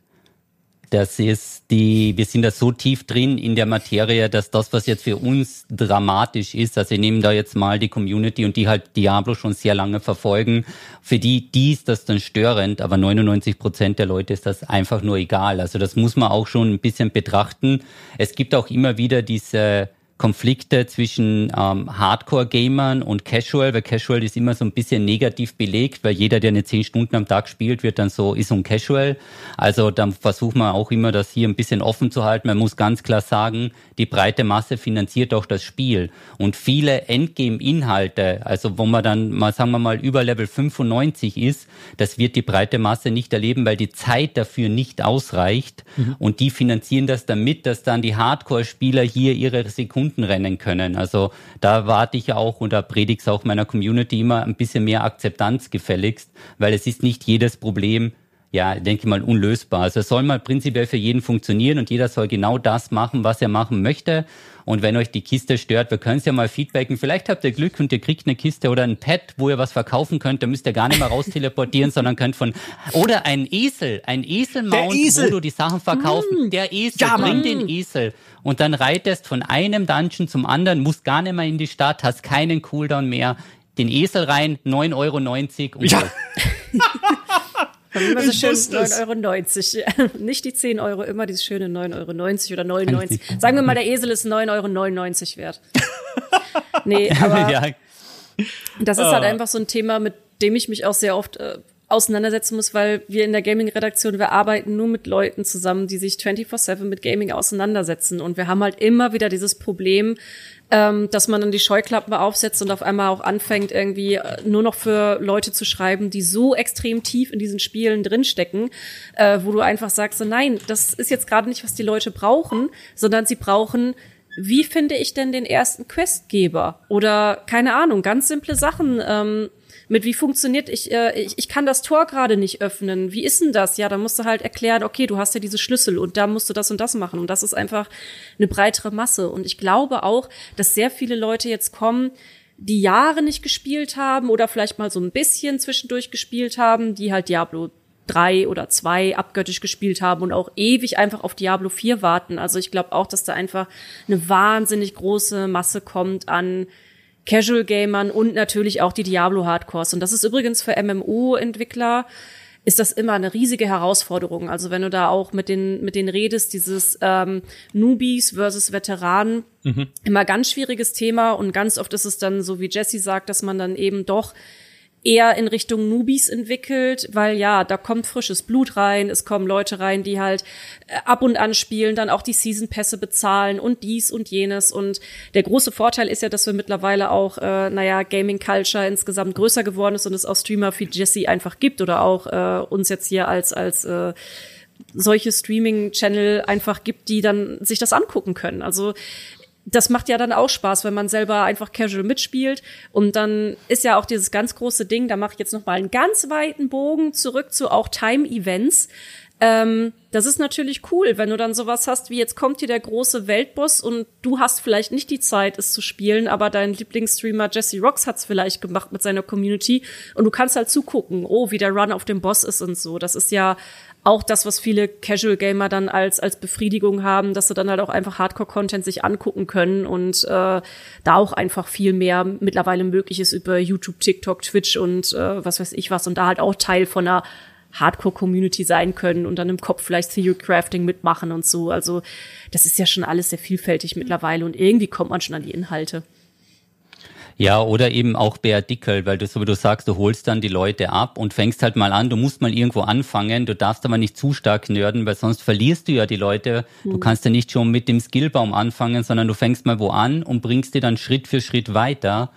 Das ist die, wir sind da so tief drin in der Materie, dass das, was jetzt für uns dramatisch ist, also ich nehme da jetzt mal die Community und die halt Diablo schon sehr lange verfolgen, für die, die ist das dann störend, aber 99 Prozent der Leute ist das einfach nur egal. Also das muss man auch schon ein bisschen betrachten. Es gibt auch immer wieder diese, Konflikte zwischen ähm, Hardcore-Gamern und Casual, weil Casual ist immer so ein bisschen negativ belegt, weil jeder, der eine 10 Stunden am Tag spielt, wird dann so, ist ein Casual. Also dann versucht man auch immer, das hier ein bisschen offen zu halten. Man muss ganz klar sagen, die breite Masse finanziert auch das Spiel. Und viele Endgame-Inhalte, also wo man dann mal, sagen wir mal, über Level 95 ist, das wird die breite Masse nicht erleben, weil die Zeit dafür nicht ausreicht. Mhm. Und die finanzieren das damit, dass dann die Hardcore-Spieler hier ihre Sekunden Runden rennen können. Also da warte ich auch und da predige ich auch meiner Community immer ein bisschen mehr Akzeptanz gefälligst, weil es ist nicht jedes Problem ja, denke mal, unlösbar. Also es soll mal prinzipiell für jeden funktionieren und jeder soll genau das machen, was er machen möchte. Und wenn euch die Kiste stört, wir können es ja mal feedbacken. Vielleicht habt ihr Glück und ihr kriegt eine Kiste oder ein Pad, wo ihr was verkaufen könnt. Da müsst ihr gar nicht mehr raus teleportieren, sondern könnt von oder ein Esel, ein Eselmount, Esel. wo du die Sachen verkaufen. Mm. Der Esel, ja, bring den Esel und dann reitest von einem Dungeon zum anderen, musst gar nicht mehr in die Stadt, hast keinen Cooldown mehr. Den Esel rein, 9,90 Euro und ja. so. immer so schön 9,90 Euro. Nicht die 10 Euro, immer dieses schöne 9,90 Euro oder 99. Sagen wir mal, der Esel ist 9,99 Euro wert. nee, aber ja. das ist halt ah. einfach so ein Thema, mit dem ich mich auch sehr oft äh, auseinandersetzen muss, weil wir in der Gaming-Redaktion, wir arbeiten nur mit Leuten zusammen, die sich 24-7 mit Gaming auseinandersetzen. Und wir haben halt immer wieder dieses Problem, ähm, dass man dann die Scheuklappen aufsetzt und auf einmal auch anfängt, irgendwie äh, nur noch für Leute zu schreiben, die so extrem tief in diesen Spielen drinstecken, äh, wo du einfach sagst, so, nein, das ist jetzt gerade nicht, was die Leute brauchen, sondern sie brauchen wie finde ich denn den ersten Questgeber? Oder keine Ahnung, ganz simple Sachen. Ähm, mit wie funktioniert ich, äh, ich, ich kann das Tor gerade nicht öffnen. Wie ist denn das? Ja, da musst du halt erklären, okay, du hast ja diese Schlüssel und da musst du das und das machen. Und das ist einfach eine breitere Masse. Und ich glaube auch, dass sehr viele Leute jetzt kommen, die Jahre nicht gespielt haben oder vielleicht mal so ein bisschen zwischendurch gespielt haben, die halt Diablo drei oder zwei abgöttisch gespielt haben und auch ewig einfach auf Diablo 4 warten. Also ich glaube auch, dass da einfach eine wahnsinnig große Masse kommt an Casual Gamern und natürlich auch die Diablo Hardcores. Und das ist übrigens für MMO-Entwickler ist das immer eine riesige Herausforderung. Also wenn du da auch mit den mit den redest, dieses ähm, Newbies versus Veteranen, mhm. immer ganz schwieriges Thema und ganz oft ist es dann so, wie Jesse sagt, dass man dann eben doch eher in Richtung Nubis entwickelt, weil ja, da kommt frisches Blut rein, es kommen Leute rein, die halt äh, ab und an spielen, dann auch die Season Pässe bezahlen und dies und jenes und der große Vorteil ist ja, dass wir mittlerweile auch, äh, naja, Gaming Culture insgesamt größer geworden ist und es auch Streamer wie Jesse einfach gibt oder auch äh, uns jetzt hier als als äh, solche Streaming-Channel einfach gibt, die dann sich das angucken können. Also das macht ja dann auch Spaß, wenn man selber einfach casual mitspielt. Und dann ist ja auch dieses ganz große Ding, da mache ich jetzt noch mal einen ganz weiten Bogen zurück zu auch Time-Events. Ähm, das ist natürlich cool, wenn du dann sowas hast wie jetzt kommt hier der große Weltboss und du hast vielleicht nicht die Zeit, es zu spielen, aber dein Lieblingsstreamer Jesse Rocks hat's vielleicht gemacht mit seiner Community und du kannst halt zugucken, oh, wie der Run auf dem Boss ist und so. Das ist ja auch das, was viele Casual Gamer dann als als Befriedigung haben, dass sie dann halt auch einfach Hardcore-Content sich angucken können und äh, da auch einfach viel mehr mittlerweile möglich ist über YouTube, TikTok, Twitch und äh, was weiß ich was und da halt auch Teil von einer Hardcore-Community sein können und dann im Kopf vielleicht Theory Crafting mitmachen und so. Also das ist ja schon alles sehr vielfältig mittlerweile und irgendwie kommt man schon an die Inhalte. Ja, oder eben auch Bär Dickel, weil du, so wie du sagst, du holst dann die Leute ab und fängst halt mal an, du musst mal irgendwo anfangen, du darfst aber nicht zu stark nörden, weil sonst verlierst du ja die Leute. Du hm. kannst ja nicht schon mit dem Skillbaum anfangen, sondern du fängst mal wo an und bringst die dann Schritt für Schritt weiter.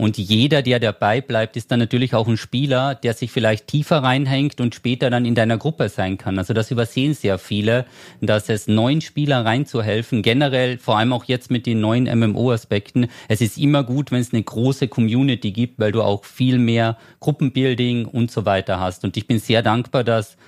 Und jeder, der dabei bleibt, ist dann natürlich auch ein Spieler, der sich vielleicht tiefer reinhängt und später dann in deiner Gruppe sein kann. Also das übersehen sehr viele, dass es neuen Spieler reinzuhelfen, generell, vor allem auch jetzt mit den neuen MMO-Aspekten. Es ist immer gut, wenn es eine große Community gibt, weil du auch viel mehr Gruppenbuilding und so weiter hast. Und ich bin sehr dankbar, dass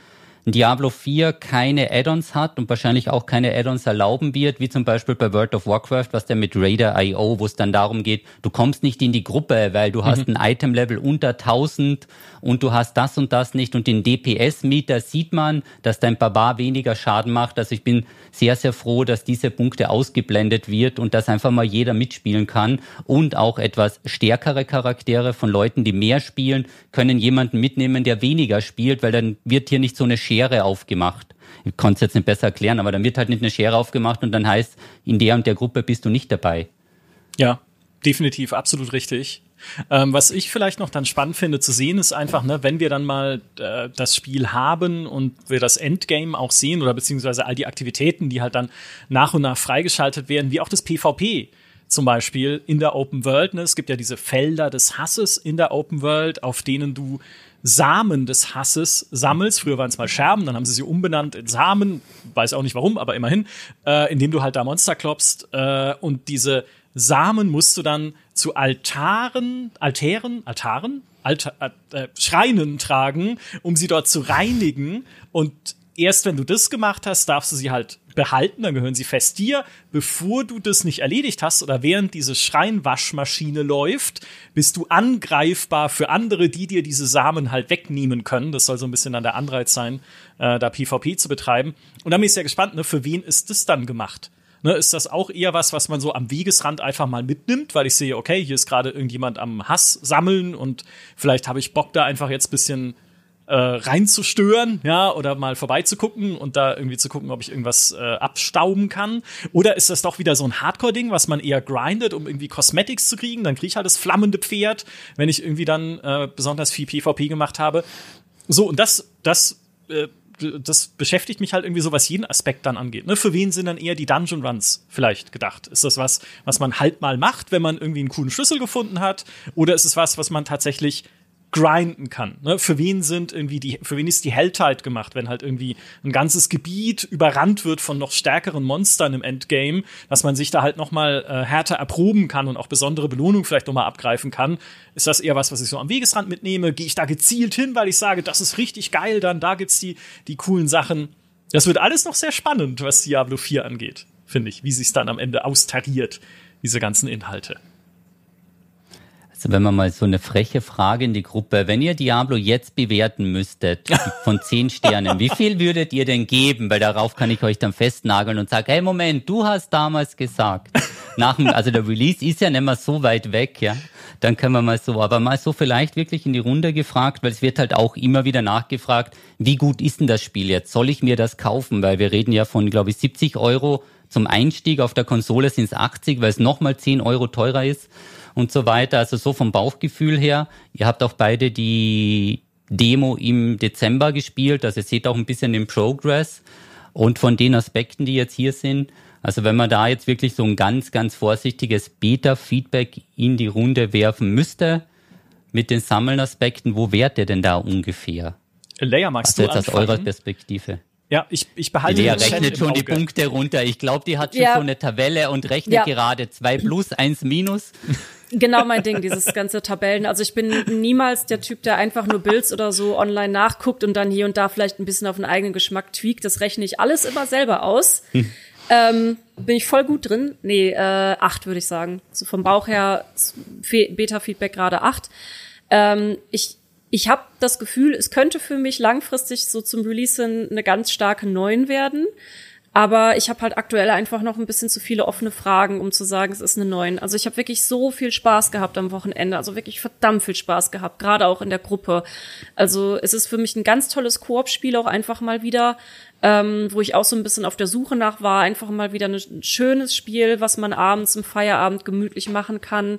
Diablo 4 keine Add-ons hat und wahrscheinlich auch keine Add-ons erlauben wird, wie zum Beispiel bei World of Warcraft, was der mit Raider.io, wo es dann darum geht, du kommst nicht in die Gruppe, weil du mhm. hast ein Item-Level unter 1000 und du hast das und das nicht und den DPS-Meter sieht man, dass dein Barbar weniger Schaden macht. Also ich bin sehr, sehr froh, dass diese Punkte ausgeblendet wird und dass einfach mal jeder mitspielen kann und auch etwas stärkere Charaktere von Leuten, die mehr spielen, können jemanden mitnehmen, der weniger spielt, weil dann wird hier nicht so eine Schere aufgemacht. Ich konnte es jetzt nicht besser erklären, aber dann wird halt nicht eine Schere aufgemacht und dann heißt, in der und der Gruppe bist du nicht dabei. Ja, definitiv, absolut richtig. Ähm, was ich vielleicht noch dann spannend finde zu sehen, ist einfach, ne, wenn wir dann mal äh, das Spiel haben und wir das Endgame auch sehen oder beziehungsweise all die Aktivitäten, die halt dann nach und nach freigeschaltet werden, wie auch das PvP zum Beispiel in der Open World. Ne? Es gibt ja diese Felder des Hasses in der Open World, auf denen du Samen des Hasses sammelst. Früher waren es mal Scherben, dann haben sie sie umbenannt in Samen, weiß auch nicht warum, aber immerhin, äh, indem du halt da Monster klopfst äh, und diese Samen musst du dann zu Altaren, Altären, Altaren, Alta, äh, Schreinen tragen, um sie dort zu reinigen. Und erst wenn du das gemacht hast, darfst du sie halt behalten, dann gehören sie fest dir. Bevor du das nicht erledigt hast oder während diese Schreinwaschmaschine läuft, bist du angreifbar für andere, die dir diese Samen halt wegnehmen können. Das soll so ein bisschen dann der Anreiz sein, äh, da PvP zu betreiben. Und da bin ich sehr gespannt, ne, für wen ist das dann gemacht? Ne, ist das auch eher was, was man so am Wegesrand einfach mal mitnimmt, weil ich sehe, okay, hier ist gerade irgendjemand am Hass sammeln und vielleicht habe ich Bock da einfach jetzt bisschen äh, reinzustören, ja, oder mal vorbeizugucken und da irgendwie zu gucken, ob ich irgendwas äh, abstauben kann. Oder ist das doch wieder so ein Hardcore-Ding, was man eher grindet, um irgendwie Cosmetics zu kriegen? Dann kriege ich halt das flammende Pferd, wenn ich irgendwie dann äh, besonders viel PvP gemacht habe. So, und das, das äh, das beschäftigt mich halt irgendwie so, was jeden Aspekt dann angeht. Ne? Für wen sind dann eher die Dungeon Runs vielleicht gedacht? Ist das was, was man halt mal macht, wenn man irgendwie einen coolen Schlüssel gefunden hat? Oder ist es was, was man tatsächlich grinden kann. Ne? Für wen sind irgendwie die, für wen ist die Helltide gemacht, wenn halt irgendwie ein ganzes Gebiet überrannt wird von noch stärkeren Monstern im Endgame, dass man sich da halt noch mal äh, härter erproben kann und auch besondere Belohnungen vielleicht noch mal abgreifen kann. Ist das eher was, was ich so am Wegesrand mitnehme? Gehe ich da gezielt hin, weil ich sage, das ist richtig geil, dann da gibt's die die coolen Sachen. Das wird alles noch sehr spannend, was Diablo 4 angeht, finde ich, wie sich's dann am Ende austariert, diese ganzen Inhalte. Wenn man mal so eine freche Frage in die Gruppe, wenn ihr Diablo jetzt bewerten müsstet von zehn Sternen, wie viel würdet ihr denn geben? Weil darauf kann ich euch dann festnageln und sagen, hey Moment, du hast damals gesagt. Nach dem, also der Release ist ja nicht mehr so weit weg, ja. Dann können wir mal so, aber mal so vielleicht wirklich in die Runde gefragt, weil es wird halt auch immer wieder nachgefragt, wie gut ist denn das Spiel jetzt? Soll ich mir das kaufen? Weil wir reden ja von, glaube ich, 70 Euro zum Einstieg. Auf der Konsole sind es 80, weil es nochmal 10 Euro teurer ist und so weiter. Also so vom Bauchgefühl her. Ihr habt auch beide die Demo im Dezember gespielt, also ihr seht auch ein bisschen den Progress. Und von den Aspekten, die jetzt hier sind, also wenn man da jetzt wirklich so ein ganz, ganz vorsichtiges Beta-Feedback in die Runde werfen müsste, mit den Sammelnaspekten, wo wärt ihr denn da ungefähr? Leia, magst also du jetzt anfangen? aus eurer Perspektive. Ja, ich, ich behalte Lea rechnet schon die Punkte runter. Ich glaube, die hat schon ja. so eine Tabelle und rechnet ja. gerade zwei plus, eins minus. Genau mein Ding, dieses ganze Tabellen. Also ich bin niemals der Typ, der einfach nur Builds oder so online nachguckt und dann hier und da vielleicht ein bisschen auf den eigenen Geschmack tweakt. Das rechne ich alles immer selber aus. Hm. Ähm, bin ich voll gut drin. Nee, äh, acht würde ich sagen. So vom Bauch her Beta-Feedback gerade acht. Ähm, ich ich habe das Gefühl, es könnte für mich langfristig so zum Release eine ganz starke Neun werden. Aber ich habe halt aktuell einfach noch ein bisschen zu viele offene Fragen, um zu sagen, es ist eine Neun. Also ich habe wirklich so viel Spaß gehabt am Wochenende, also wirklich verdammt viel Spaß gehabt, gerade auch in der Gruppe. Also es ist für mich ein ganz tolles Koop-Spiel auch einfach mal wieder, ähm, wo ich auch so ein bisschen auf der Suche nach war, einfach mal wieder ein schönes Spiel, was man abends im Feierabend gemütlich machen kann.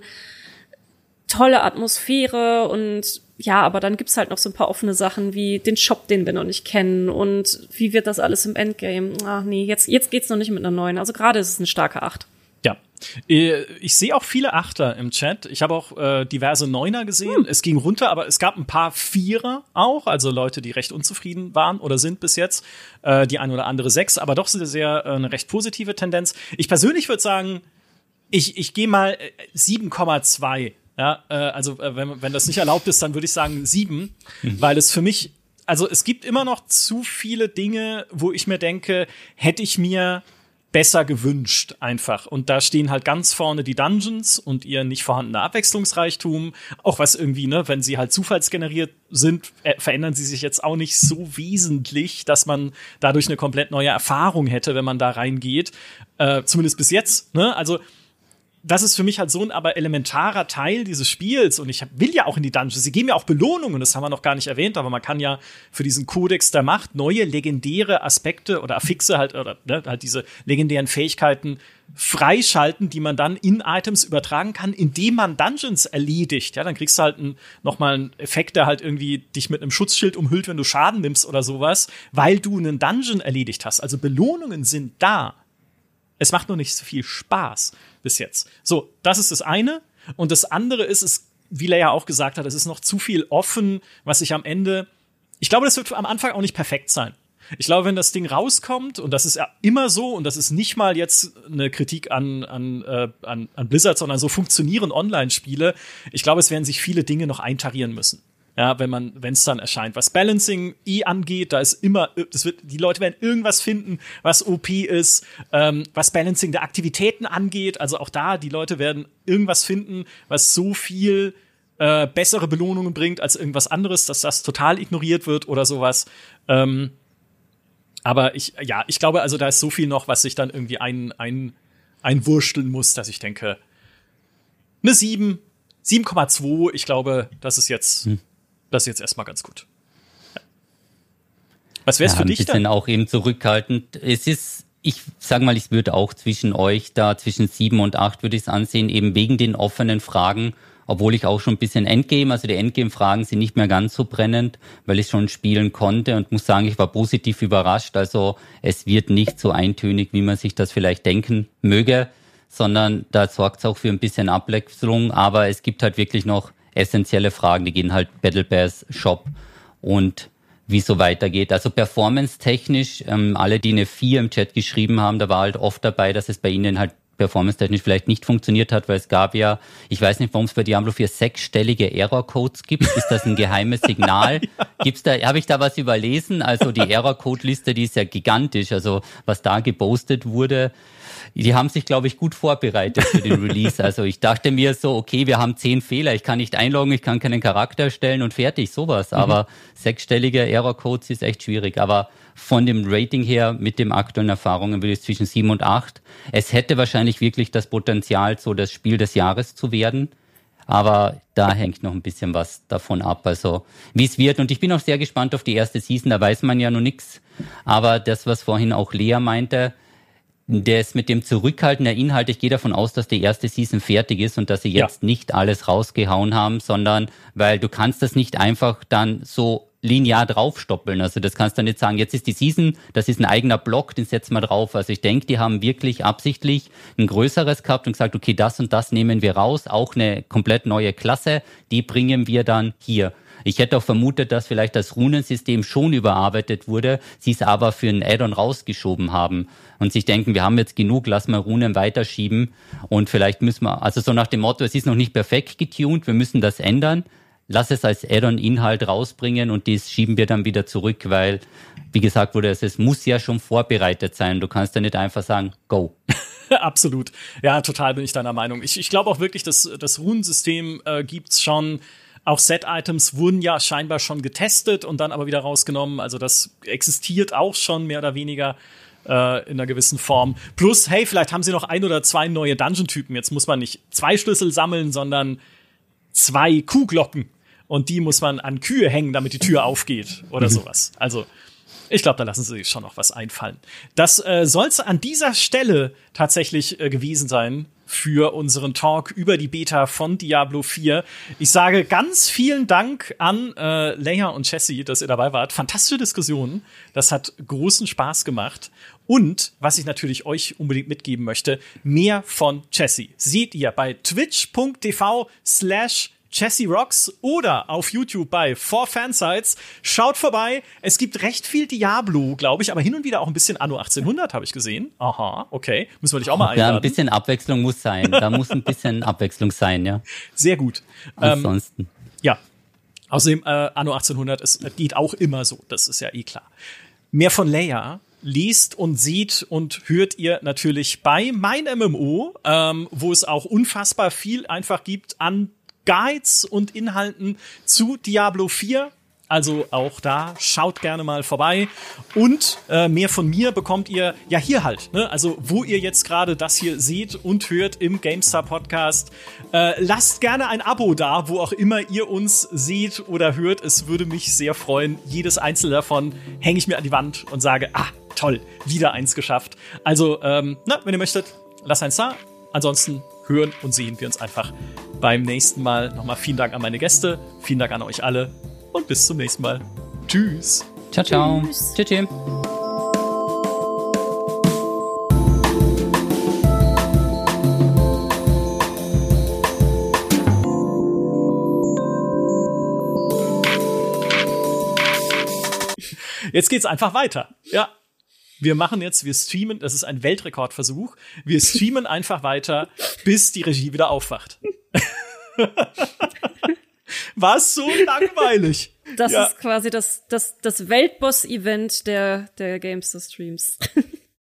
Tolle Atmosphäre und ja, aber dann gibt's halt noch so ein paar offene Sachen wie den Shop, den wir noch nicht kennen und wie wird das alles im Endgame? Ach nee, jetzt, jetzt geht's noch nicht mit einer neuen. Also gerade ist es eine starke Acht. Ja. Äh, ich sehe auch viele Achter im Chat. Ich habe auch äh, diverse Neuner gesehen. Hm. Es ging runter, aber es gab ein paar Vierer auch, also Leute, die recht unzufrieden waren oder sind bis jetzt. Äh, die ein oder andere Sechs, aber doch sehr, sehr äh, eine recht positive Tendenz. Ich persönlich würde sagen, ich, ich gehe mal 7,2. Ja, äh, also äh, wenn, wenn das nicht erlaubt ist, dann würde ich sagen 7, mhm. weil es für mich, also es gibt immer noch zu viele Dinge, wo ich mir denke, hätte ich mir besser gewünscht einfach. Und da stehen halt ganz vorne die Dungeons und ihr nicht vorhandener Abwechslungsreichtum. Auch was irgendwie, ne, wenn sie halt zufallsgeneriert sind, äh, verändern sie sich jetzt auch nicht so wesentlich, dass man dadurch eine komplett neue Erfahrung hätte, wenn man da reingeht. Äh, zumindest bis jetzt, ne? Also das ist für mich halt so ein aber elementarer Teil dieses Spiels und ich will ja auch in die Dungeons. Sie geben ja auch Belohnungen, das haben wir noch gar nicht erwähnt, aber man kann ja für diesen Kodex der Macht neue legendäre Aspekte oder Affixe halt oder ne, halt diese legendären Fähigkeiten freischalten, die man dann in Items übertragen kann, indem man Dungeons erledigt. Ja, dann kriegst du halt ein, noch mal einen Effekt, der halt irgendwie dich mit einem Schutzschild umhüllt, wenn du Schaden nimmst oder sowas, weil du einen Dungeon erledigt hast. Also Belohnungen sind da. Es macht nur nicht so viel Spaß bis jetzt. So, das ist das eine. Und das andere ist, es, wie Leia auch gesagt hat, es ist noch zu viel offen, was ich am Ende. Ich glaube, das wird am Anfang auch nicht perfekt sein. Ich glaube, wenn das Ding rauskommt, und das ist ja immer so, und das ist nicht mal jetzt eine Kritik an, an, äh, an, an Blizzard, sondern so funktionieren Online-Spiele, ich glaube, es werden sich viele Dinge noch eintarieren müssen. Ja, wenn man, wenn es dann erscheint. Was Balancing eh angeht, da ist immer, das wird, die Leute werden irgendwas finden, was OP ist, ähm, was Balancing der Aktivitäten angeht. Also auch da, die Leute werden irgendwas finden, was so viel äh, bessere Belohnungen bringt als irgendwas anderes, dass das total ignoriert wird oder sowas. Ähm, aber ich, ja, ich glaube, also da ist so viel noch, was sich dann irgendwie ein, ein, einwursteln muss, dass ich denke, eine 7, 7,2, ich glaube, das ist jetzt hm. Das ist jetzt erstmal ganz gut. Ja. Was wäre es ja, für dich ein bisschen dann? auch eben zurückhaltend. Es ist, ich sage mal, ich würde auch zwischen euch da, zwischen sieben und acht würde ich es ansehen, eben wegen den offenen Fragen, obwohl ich auch schon ein bisschen Endgame, also die Endgame-Fragen sind nicht mehr ganz so brennend, weil ich schon spielen konnte und muss sagen, ich war positiv überrascht. Also es wird nicht so eintönig, wie man sich das vielleicht denken möge, sondern da sorgt es auch für ein bisschen Abwechslung, aber es gibt halt wirklich noch essentielle Fragen, die gehen halt Battle Pass, Shop und wie so weitergeht. Also performance-technisch, ähm, alle, die eine 4 im Chat geschrieben haben, da war halt oft dabei, dass es bei ihnen halt performance-technisch vielleicht nicht funktioniert hat, weil es gab ja, ich weiß nicht, warum es bei Diablo 4 sechsstellige Error-Codes gibt. Ist das ein geheimes Signal? ja. Gibt's da, habe ich da was überlesen? Also die Error-Code-Liste, die ist ja gigantisch. Also was da gepostet wurde, die haben sich, glaube ich, gut vorbereitet für den Release. Also ich dachte mir so, okay, wir haben zehn Fehler, ich kann nicht einloggen, ich kann keinen Charakter erstellen und fertig, sowas. Mhm. Aber sechsstellige Error-Codes ist echt schwierig. Aber von dem Rating her, mit den aktuellen Erfahrungen, würde ich zwischen sieben und acht. Es hätte wahrscheinlich wirklich das Potenzial, so das Spiel des Jahres zu werden. Aber da hängt noch ein bisschen was davon ab, also wie es wird. Und ich bin auch sehr gespannt auf die erste Season, da weiß man ja noch nichts. Aber das, was vorhin auch Lea meinte, das mit dem Zurückhalten der Inhalte, ich gehe davon aus, dass die erste Season fertig ist und dass sie jetzt ja. nicht alles rausgehauen haben, sondern weil du kannst das nicht einfach dann so linear draufstoppeln. Also das kannst du nicht sagen, jetzt ist die Season, das ist ein eigener Block, den setzen wir drauf. Also ich denke, die haben wirklich absichtlich ein größeres gehabt und gesagt, okay, das und das nehmen wir raus, auch eine komplett neue Klasse, die bringen wir dann hier. Ich hätte auch vermutet, dass vielleicht das Runensystem schon überarbeitet wurde, sie es aber für ein Add-on rausgeschoben haben und sich denken, wir haben jetzt genug, lass mal Runen weiterschieben und vielleicht müssen wir, also so nach dem Motto, es ist noch nicht perfekt getuned, wir müssen das ändern, lass es als Add-on-Inhalt rausbringen und das schieben wir dann wieder zurück, weil, wie gesagt wurde, es, es muss ja schon vorbereitet sein. Du kannst ja nicht einfach sagen, go. Absolut. Ja, total bin ich deiner Meinung. Ich, ich glaube auch wirklich, dass das Runensystem äh, gibt's schon auch Set-Items wurden ja scheinbar schon getestet und dann aber wieder rausgenommen. Also das existiert auch schon mehr oder weniger äh, in einer gewissen Form. Plus, hey, vielleicht haben sie noch ein oder zwei neue Dungeon-Typen. Jetzt muss man nicht zwei Schlüssel sammeln, sondern zwei Kuhglocken. Und die muss man an Kühe hängen, damit die Tür aufgeht oder mhm. sowas. Also, ich glaube, da lassen sie sich schon noch was einfallen. Das äh, soll es an dieser Stelle tatsächlich äh, gewesen sein für unseren Talk über die Beta von Diablo 4. Ich sage ganz vielen Dank an äh, Leia und Jesse, dass ihr dabei wart. Fantastische Diskussionen. Das hat großen Spaß gemacht. Und was ich natürlich euch unbedingt mitgeben möchte, mehr von Jesse seht ihr bei twitch.tv slash Jesse Rocks oder auf YouTube bei 4Fansites. Schaut vorbei. Es gibt recht viel Diablo, glaube ich, aber hin und wieder auch ein bisschen Anno 1800 habe ich gesehen. Aha, okay. Müssen wir dich auch mal einladen. Ja, ein bisschen Abwechslung muss sein. Da muss ein bisschen Abwechslung sein, ja. Sehr gut. Ansonsten. Ähm, ja. Außerdem, äh, Anno 1800 es geht auch immer so. Das ist ja eh klar. Mehr von Leia liest und sieht und hört ihr natürlich bei mein MMO, ähm, wo es auch unfassbar viel einfach gibt an Guides und Inhalten zu Diablo 4. Also auch da schaut gerne mal vorbei. Und äh, mehr von mir bekommt ihr ja hier halt. Ne? Also wo ihr jetzt gerade das hier seht und hört im GameStar Podcast. Äh, lasst gerne ein Abo da, wo auch immer ihr uns seht oder hört. Es würde mich sehr freuen. Jedes einzelne davon hänge ich mir an die Wand und sage, ah, toll, wieder eins geschafft. Also, ähm, na, wenn ihr möchtet, lasst eins da. Ansonsten hören und sehen wir uns einfach beim nächsten Mal. Nochmal vielen Dank an meine Gäste, vielen Dank an euch alle und bis zum nächsten Mal. Tschüss. Ciao, ciao. Tschüss. Tschüss. Jetzt geht's einfach weiter. Ja. Wir machen jetzt, wir streamen, das ist ein Weltrekordversuch. Wir streamen einfach weiter, bis die Regie wieder aufwacht. War so langweilig. Das ja. ist quasi das, das, das Weltboss-Event der, der Gamester Streams.